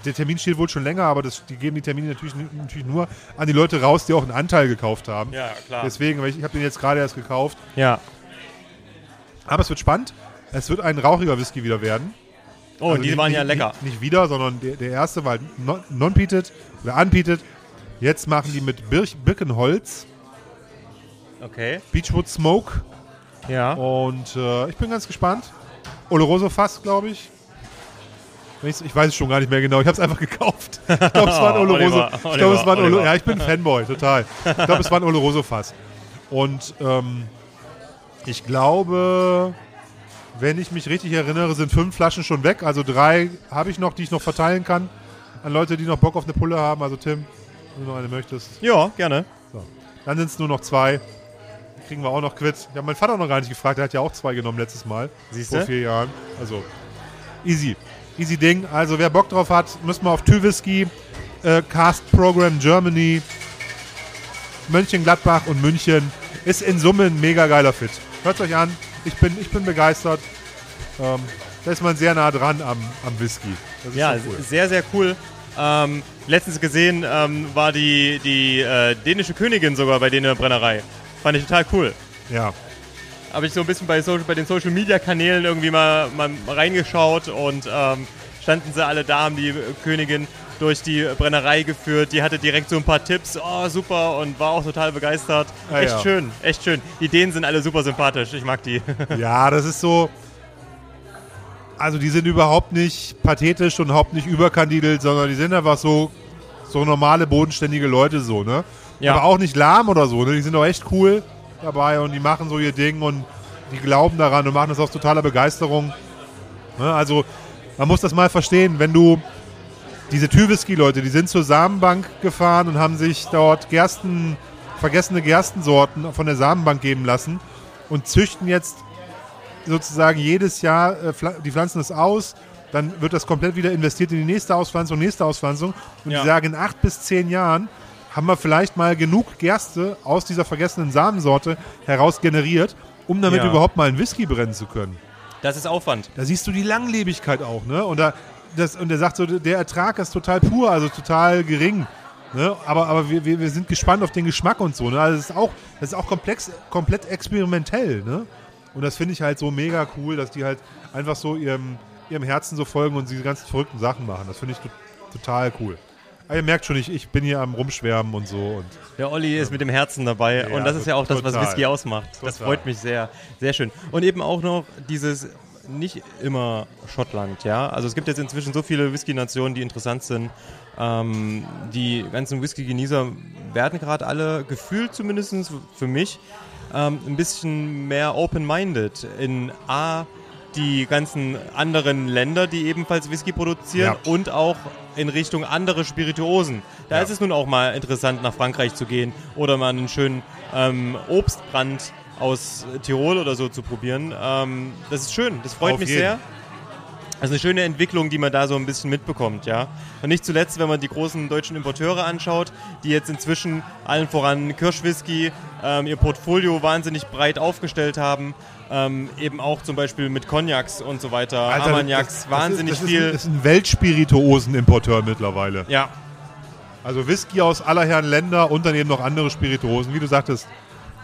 der Termin steht wohl schon länger, aber das, die geben die Termine natürlich, natürlich nur an die Leute raus, die auch einen Anteil gekauft haben. Ja, klar. Deswegen, ich, ich habe den jetzt gerade erst gekauft. Ja. Aber es wird spannend. Es wird ein rauchiger Whisky wieder werden. Oh, und die nicht- waren ja nicht- lecker. Nicht, nicht wieder, sondern der, der erste war non- non-peated oder unpeated. Jetzt machen die mit Birch, Birkenholz, Okay. Beechwood Smoke. Ja. Und äh, ich bin ganz gespannt. Oloroso Fass, glaube ich. Ich weiß es schon gar nicht mehr genau. Ich habe es einfach gekauft. Ich glaube, es war ein Oloroso. Ich glaube, es war ein Olo Oliver. Ja, ich bin Fanboy, total. Ich glaube, es war ein Oloroso Fass. Und ähm, ich glaube, wenn ich mich richtig erinnere, sind fünf Flaschen schon weg. Also drei habe ich noch, die ich noch verteilen kann an Leute, die noch Bock auf eine Pulle haben. Also Tim, wenn du noch eine möchtest. Ja, gerne. So. Dann sind es nur noch zwei. Kriegen wir auch noch quitt. Ja, mein Vater noch gar nicht gefragt. Der hat ja auch zwei genommen letztes Mal. Siehste? Vor vier Jahren. Also, easy. Easy Ding. Also, wer Bock drauf hat, müssen wir auf Tüwhisky, äh, Cast Program Germany, Mönchengladbach und München. Ist in Summe ein mega geiler Fit. Hört euch an. Ich bin, ich bin begeistert. Ähm, da ist man sehr nah dran am, am Whisky. Ja, cool. sehr, sehr cool. Ähm, letztens gesehen ähm, war die, die äh, dänische Königin sogar bei denen in der Brennerei. Fand ich total cool. Ja. Habe ich so ein bisschen bei, Social, bei den Social Media Kanälen irgendwie mal, mal reingeschaut und ähm, standen sie alle da, haben die Königin durch die Brennerei geführt. Die hatte direkt so ein paar Tipps. Oh, super und war auch total begeistert. Ah, echt ja. schön, echt schön. Die Dänen sind alle super sympathisch. Ich mag die. Ja, das ist so. Also die sind überhaupt nicht pathetisch und überhaupt nicht überkandidelt, sondern die sind einfach so, so normale, bodenständige Leute so, ne? Ja. Aber auch nicht lahm oder so, ne? Die sind auch echt cool dabei und die machen so ihr Ding und die glauben daran und machen das aus totaler Begeisterung. Ne? Also man muss das mal verstehen, wenn du diese Tüwhisky-Leute, die sind zur Samenbank gefahren und haben sich dort Gersten, vergessene Gerstensorten von der Samenbank geben lassen und züchten jetzt sozusagen jedes Jahr, äh, die pflanzen es aus, dann wird das komplett wieder investiert in die nächste Auspflanzung, nächste Auspflanzung und Ja. die sagen, in acht bis zehn Jahren haben wir vielleicht mal genug Gerste aus dieser vergessenen Samensorte heraus generiert, um damit Ja. überhaupt mal einen Whisky brennen zu können. Das ist Aufwand. Da siehst du die Langlebigkeit auch, ne? Und, da, das, und der sagt so, der Ertrag ist total pur, also total gering. Ne? Aber, aber wir, wir, wir sind gespannt auf den Geschmack und so. Ne? Also das ist auch, das ist auch komplex, komplett experimentell. Ne? Und das finde ich halt so mega cool, dass die halt einfach so ihrem, ihrem Herzen so folgen und diese ganzen verrückten Sachen machen. Das finde ich to total cool. Aber ihr merkt schon, ich, ich bin hier am Rumschwärmen und so. Und Der Olli ist mit dem Herzen dabei Ja, und das ist ja auch das, was. Whisky ausmacht. Das Total. freut mich sehr, sehr schön. Und eben auch noch dieses nicht immer Schottland, ja. Also es gibt jetzt inzwischen so viele Whisky-Nationen, die interessant sind. Ähm, die ganzen Whisky-Genießer werden gerade alle gefühlt zumindest für mich ähm, ein bisschen mehr open-minded in A, die ganzen anderen Länder, die ebenfalls Whisky produzieren Ja. und auch in Richtung andere Spirituosen. Da ist es nun auch mal interessant, nach Frankreich zu gehen oder mal einen schönen ähm, Obstbrand aus Tirol oder so zu probieren. Ähm, das ist schön, das freut Auf mich jeden. sehr. Also eine schöne Entwicklung, die man da so ein bisschen mitbekommt, ja. Und nicht zuletzt, wenn man die großen deutschen Importeure anschaut, die jetzt inzwischen allen voran Kirschwhisky ähm, ihr Portfolio wahnsinnig breit aufgestellt haben. Ähm, eben auch zum Beispiel mit Cognacs und so weiter, Alter, Armagnacs, das- wahnsinnig das ist, viel. Das ist ein Weltspirituosenimporteur mittlerweile. Ja. Also Whisky aus aller Herren Länder und dann eben noch andere Spirituosen. Wie du sagtest,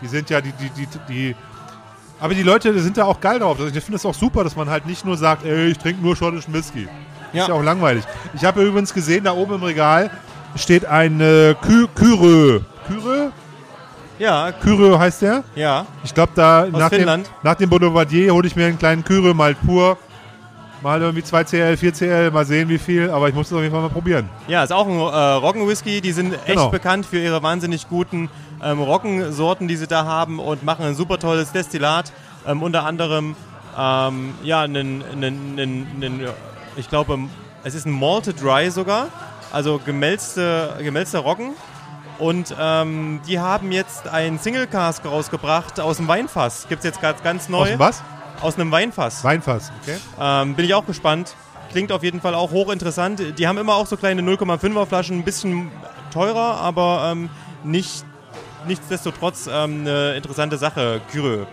die sind ja die, die, die, die aber die Leute sind da auch geil drauf. Also Ich finde es auch super, dass man halt nicht nur sagt, ey, ich trinke nur schottischen Whisky. Ja. Ist ja auch langweilig. Ich habe übrigens gesehen, da oben im Regal steht ein äh, Kü Kyrö. Ja. Kyrö heißt der? Ja. Ich glaube, da nach dem, Finnland. nach dem Boulevardier hole ich mir einen kleinen Kyrö mal pur. Mal irgendwie 2 CL, 4 CL, mal sehen wie viel, aber ich muss es auf jeden Fall mal probieren. Ja, ist auch ein äh, Roggenwhisky. Die sind echt Genau. bekannt für ihre wahnsinnig guten ähm, Roggensorten, die sie da haben und machen ein super tolles Destillat. Ähm, unter anderem, ähm, ja, einen, einen, einen, ich glaube, es ist ein Malted Dry sogar, also gemälzte, gemälzter Roggen. Und ähm, die haben jetzt einen Single Cask rausgebracht aus dem Weinfass. Gibt es jetzt ganz, ganz neu. Aus dem was? Aus einem Weinfass. Weinfass, okay. Ähm, bin ich auch gespannt. Klingt auf jeden Fall auch hochinteressant. Die haben immer auch so kleine 0,5er Flaschen, ein bisschen teurer, aber ähm, nicht, nichtsdestotrotz ähm, eine interessante Sache. Kyrö.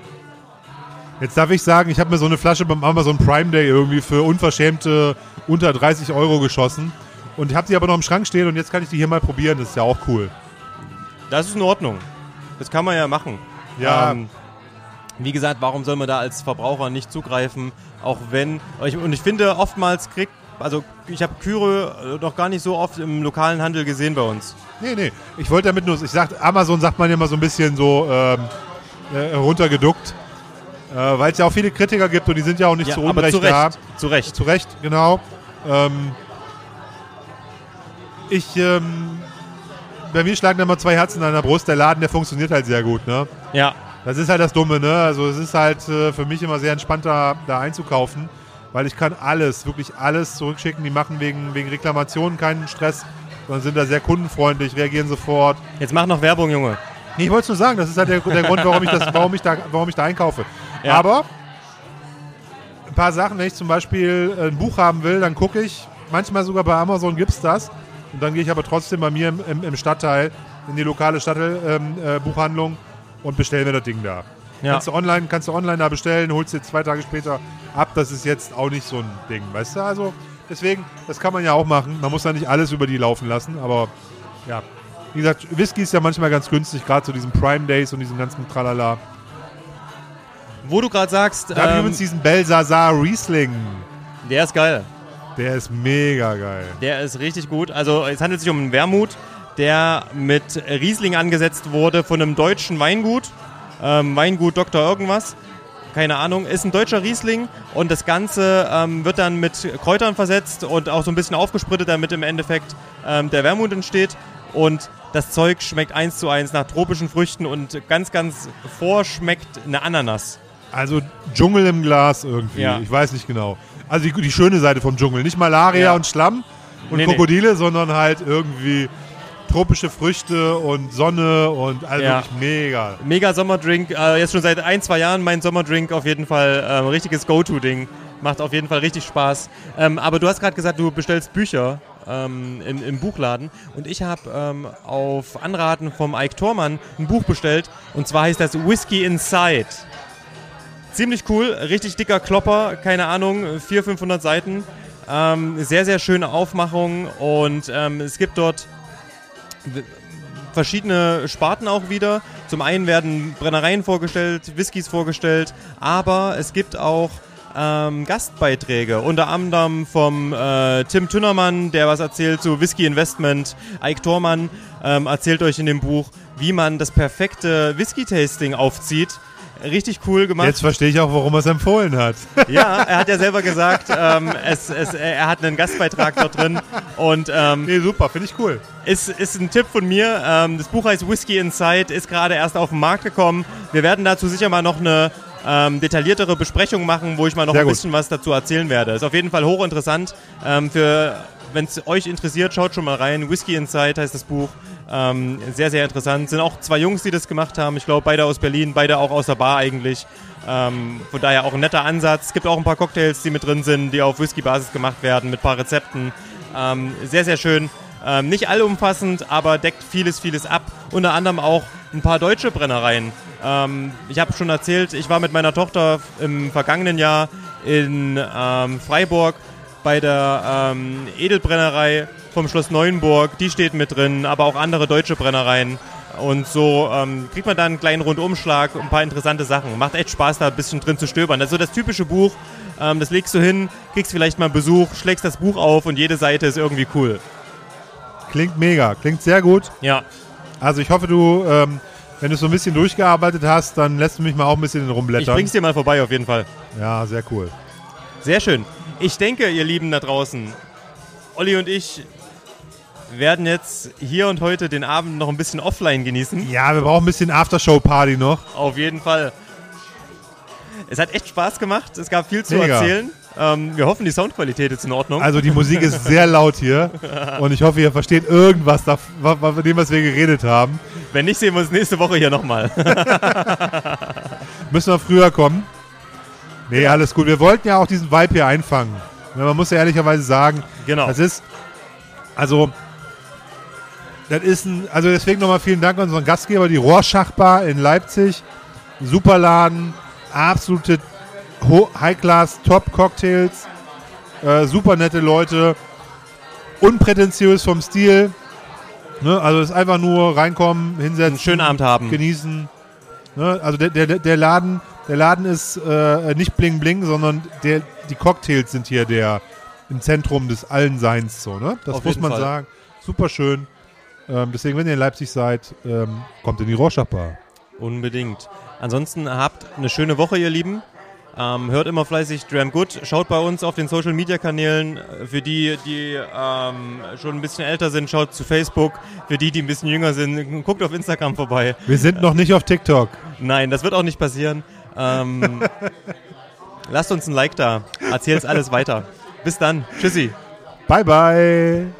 Jetzt darf ich sagen, ich habe mir so eine Flasche beim Amazon Prime Day irgendwie für unverschämte unter 30 Euro geschossen. Und ich habe die aber noch im Schrank stehen und jetzt kann ich die hier mal probieren. Das ist ja auch cool. Das ist in Ordnung. Das kann man ja machen. Ja. Ähm, wie gesagt, warum soll man da als Verbraucher nicht zugreifen? Auch wenn. Ich, und ich finde, oftmals kriegt. Also, ich habe Kyrö noch gar nicht so oft im lokalen Handel gesehen bei uns. Nee, nee. Ich wollte damit nur, ich sag, Amazon sagt man ja immer so ein bisschen so ähm, äh, runtergeduckt. Äh, Weil es ja auch viele Kritiker gibt und die sind ja auch nicht Ja, zu aber Unrecht zu Recht, da. zu Recht. Zu Recht, genau. Ähm, ich, ähm, bei mir schlagen da immer zwei Herzen an der Brust. Der Laden, der funktioniert halt sehr gut, ne? Ja. Das ist halt das Dumme, ne? Also es ist halt äh, für mich immer sehr entspannt, da, da einzukaufen, weil ich kann alles, wirklich alles zurückschicken. Die machen wegen, wegen Reklamationen keinen Stress, sondern sind da sehr kundenfreundlich, reagieren sofort. Jetzt mach noch Werbung, Junge. Nee, ich wollte es nur sagen, das ist halt der, der Grund, warum ich, das, warum, ich da, warum ich da einkaufe. Ja. Aber ein paar Sachen, wenn ich zum Beispiel ein Buch haben will, dann gucke ich, manchmal sogar bei Amazon gibt es das. Und dann gehe ich aber trotzdem bei mir im, im, im Stadtteil, in die lokale Stadtteilbuchhandlung ähm, äh, Buchhandlung und bestelle mir das Ding da. Ja. Kannst, du online, kannst du online da bestellen, holst dir zwei Tage später ab. Das ist jetzt auch nicht so ein Ding, weißt du? Also deswegen, das kann man ja auch machen. Man muss da nicht alles über die laufen lassen, aber ja. Wie gesagt, Whisky ist ja manchmal ganz günstig, gerade zu diesen Prime Days und diesem ganzen Tralala. Wo du gerade sagst, Da ähm, übrigens diesen Belsazar Riesling. der ist geil. Der ist mega geil. Der ist richtig gut. Also es handelt sich um einen Wermut, der mit Riesling angesetzt wurde von einem deutschen Weingut. Ähm, Weingut Dr. Irgendwas. Keine Ahnung. Ist ein deutscher Riesling und das Ganze ähm, wird dann mit Kräutern versetzt und auch so ein bisschen aufgesprittet, damit im Endeffekt ähm, der Wermut entsteht. Und das Zeug schmeckt eins zu eins nach tropischen Früchten und ganz, ganz vorschmeckt eine Ananas. Also Dschungel im Glas irgendwie. Ja. Ich weiß nicht genau. Also die, die schöne Seite vom Dschungel. Nicht Malaria Ja. und Schlamm und Nee, nee. Krokodile, sondern halt irgendwie tropische Früchte und Sonne und also Ja. mega. Mega Sommerdrink, äh, jetzt schon seit ein, zwei Jahren mein Sommerdrink auf jeden Fall ähm, richtiges Go-To-Ding. Macht auf jeden Fall richtig Spaß. Ähm, aber du hast gerade gesagt, du bestellst Bücher ähm, im, im Buchladen und ich habe ähm, auf Anraten vom Ike Tormann ein Buch bestellt und zwar heißt das Whiskey Inside. Ziemlich cool, richtig dicker Klopper, keine Ahnung, 400, 500 Seiten. Ähm, sehr, sehr schöne Aufmachung und ähm, es gibt dort verschiedene Sparten auch wieder. Zum einen werden Brennereien vorgestellt, Whiskys vorgestellt, aber es gibt auch ähm, Gastbeiträge, unter anderem vom äh, Tim Tünnermann, der was erzählt zu Whisky Investment. Ike Tormann ähm, erzählt euch in dem Buch, wie man das perfekte Whisky-Tasting aufzieht. Richtig cool gemacht. Jetzt verstehe ich auch, warum er es empfohlen hat. Ja, er hat ja selber gesagt, ähm, es, es, er hat einen Gastbeitrag dort drin. Und, ähm, nee, super, finde ich cool. Ist, ist ein Tipp von mir. Ähm, das Buch heißt Whiskey Inside, ist gerade erst auf den Markt gekommen. Wir werden dazu sicher mal noch eine ähm, detailliertere Besprechung machen, wo ich mal noch Sehr ein gut. bisschen was dazu erzählen werde. Ist auf jeden Fall hochinteressant. Ähm, für, wenn es euch interessiert, schaut schon mal rein. Whiskey Inside heißt das Buch. Ähm, sehr, sehr interessant. Sind auch zwei Jungs, die das gemacht haben. Ich glaube, beide aus Berlin, beide auch aus der Bar eigentlich. Ähm, von daher auch ein netter Ansatz. Es gibt auch ein paar Cocktails, die mit drin sind, die auf Whisky-Basis gemacht werden, mit ein paar Rezepten. Ähm, sehr, sehr schön. Ähm, nicht allumfassend, aber deckt vieles, vieles ab. Unter anderem auch ein paar deutsche Brennereien. Ähm, ich habe schon erzählt, ich war mit meiner Tochter im vergangenen Jahr in ähm, Freiburg bei der ähm, Edelbrennerei vom Schloss Neuenburg. Die steht mit drin, aber auch andere deutsche Brennereien. Und so ähm, kriegt man da einen kleinen Rundumschlag, ein paar interessante Sachen. Macht echt Spaß, da ein bisschen drin zu stöbern. Also das typische Buch, ähm, das legst du hin, kriegst vielleicht mal einen Besuch, schlägst das Buch auf und jede Seite ist irgendwie cool. Klingt mega, klingt sehr gut. Ja. Also ich hoffe, du, ähm, wenn du so ein bisschen durchgearbeitet hast, dann lässt du mich mal auch ein bisschen rumblättern. Ich bring's dir mal vorbei auf jeden Fall. Ja, sehr cool. Sehr schön. Ich denke, ihr Lieben da draußen, Olli und ich werden jetzt hier und heute den Abend noch ein bisschen offline genießen. Ja, wir brauchen ein bisschen Aftershow-Party noch. Auf jeden Fall. Es hat echt Spaß gemacht. Es gab viel zu Mega. erzählen. Ähm, wir hoffen, die Soundqualität ist in Ordnung. Also die Musik ist sehr laut hier und ich hoffe, ihr versteht irgendwas von dem, was wir geredet haben. Wenn nicht, sehen wir uns nächste Woche hier nochmal. Müssen wir früher kommen? Nee, alles gut. Wir wollten ja auch diesen Vibe hier einfangen. Ja, Man muss ja ehrlicherweise sagen, genau. das ist, also, das ist ein, also deswegen nochmal vielen Dank an unseren Gastgeber, die Rohrschachbar in Leipzig. Super Laden, absolute High-Class, Top-Cocktails, äh, super nette Leute, unprätentiös vom Stil. Ne? Also es ist einfach nur reinkommen, hinsetzen, Einen schönen Abend haben. genießen. Ne? Also der, der, der Laden, der Laden ist äh, nicht bling bling, sondern der, die Cocktails sind hier der im Zentrum des Allenseins so. Ne? Das Auf muss man Fall. sagen. Super schön. Ähm, deswegen, wenn ihr in Leipzig seid, ähm, kommt in die Rorschach-Bar. Unbedingt. Ansonsten habt eine schöne Woche, ihr Lieben. Ähm, hört immer fleißig Dram Good. Schaut bei uns auf den Social Media Kanälen. Für die, die ähm, schon ein bisschen älter sind, schaut zu Facebook. Für die, die ein bisschen jünger sind, guckt auf Instagram vorbei. Wir sind noch nicht auf TikTok. Nein, das wird auch nicht passieren. Ähm, lasst uns ein Like da. Erzähl's alles weiter. Bis dann. Tschüssi. Bye, bye.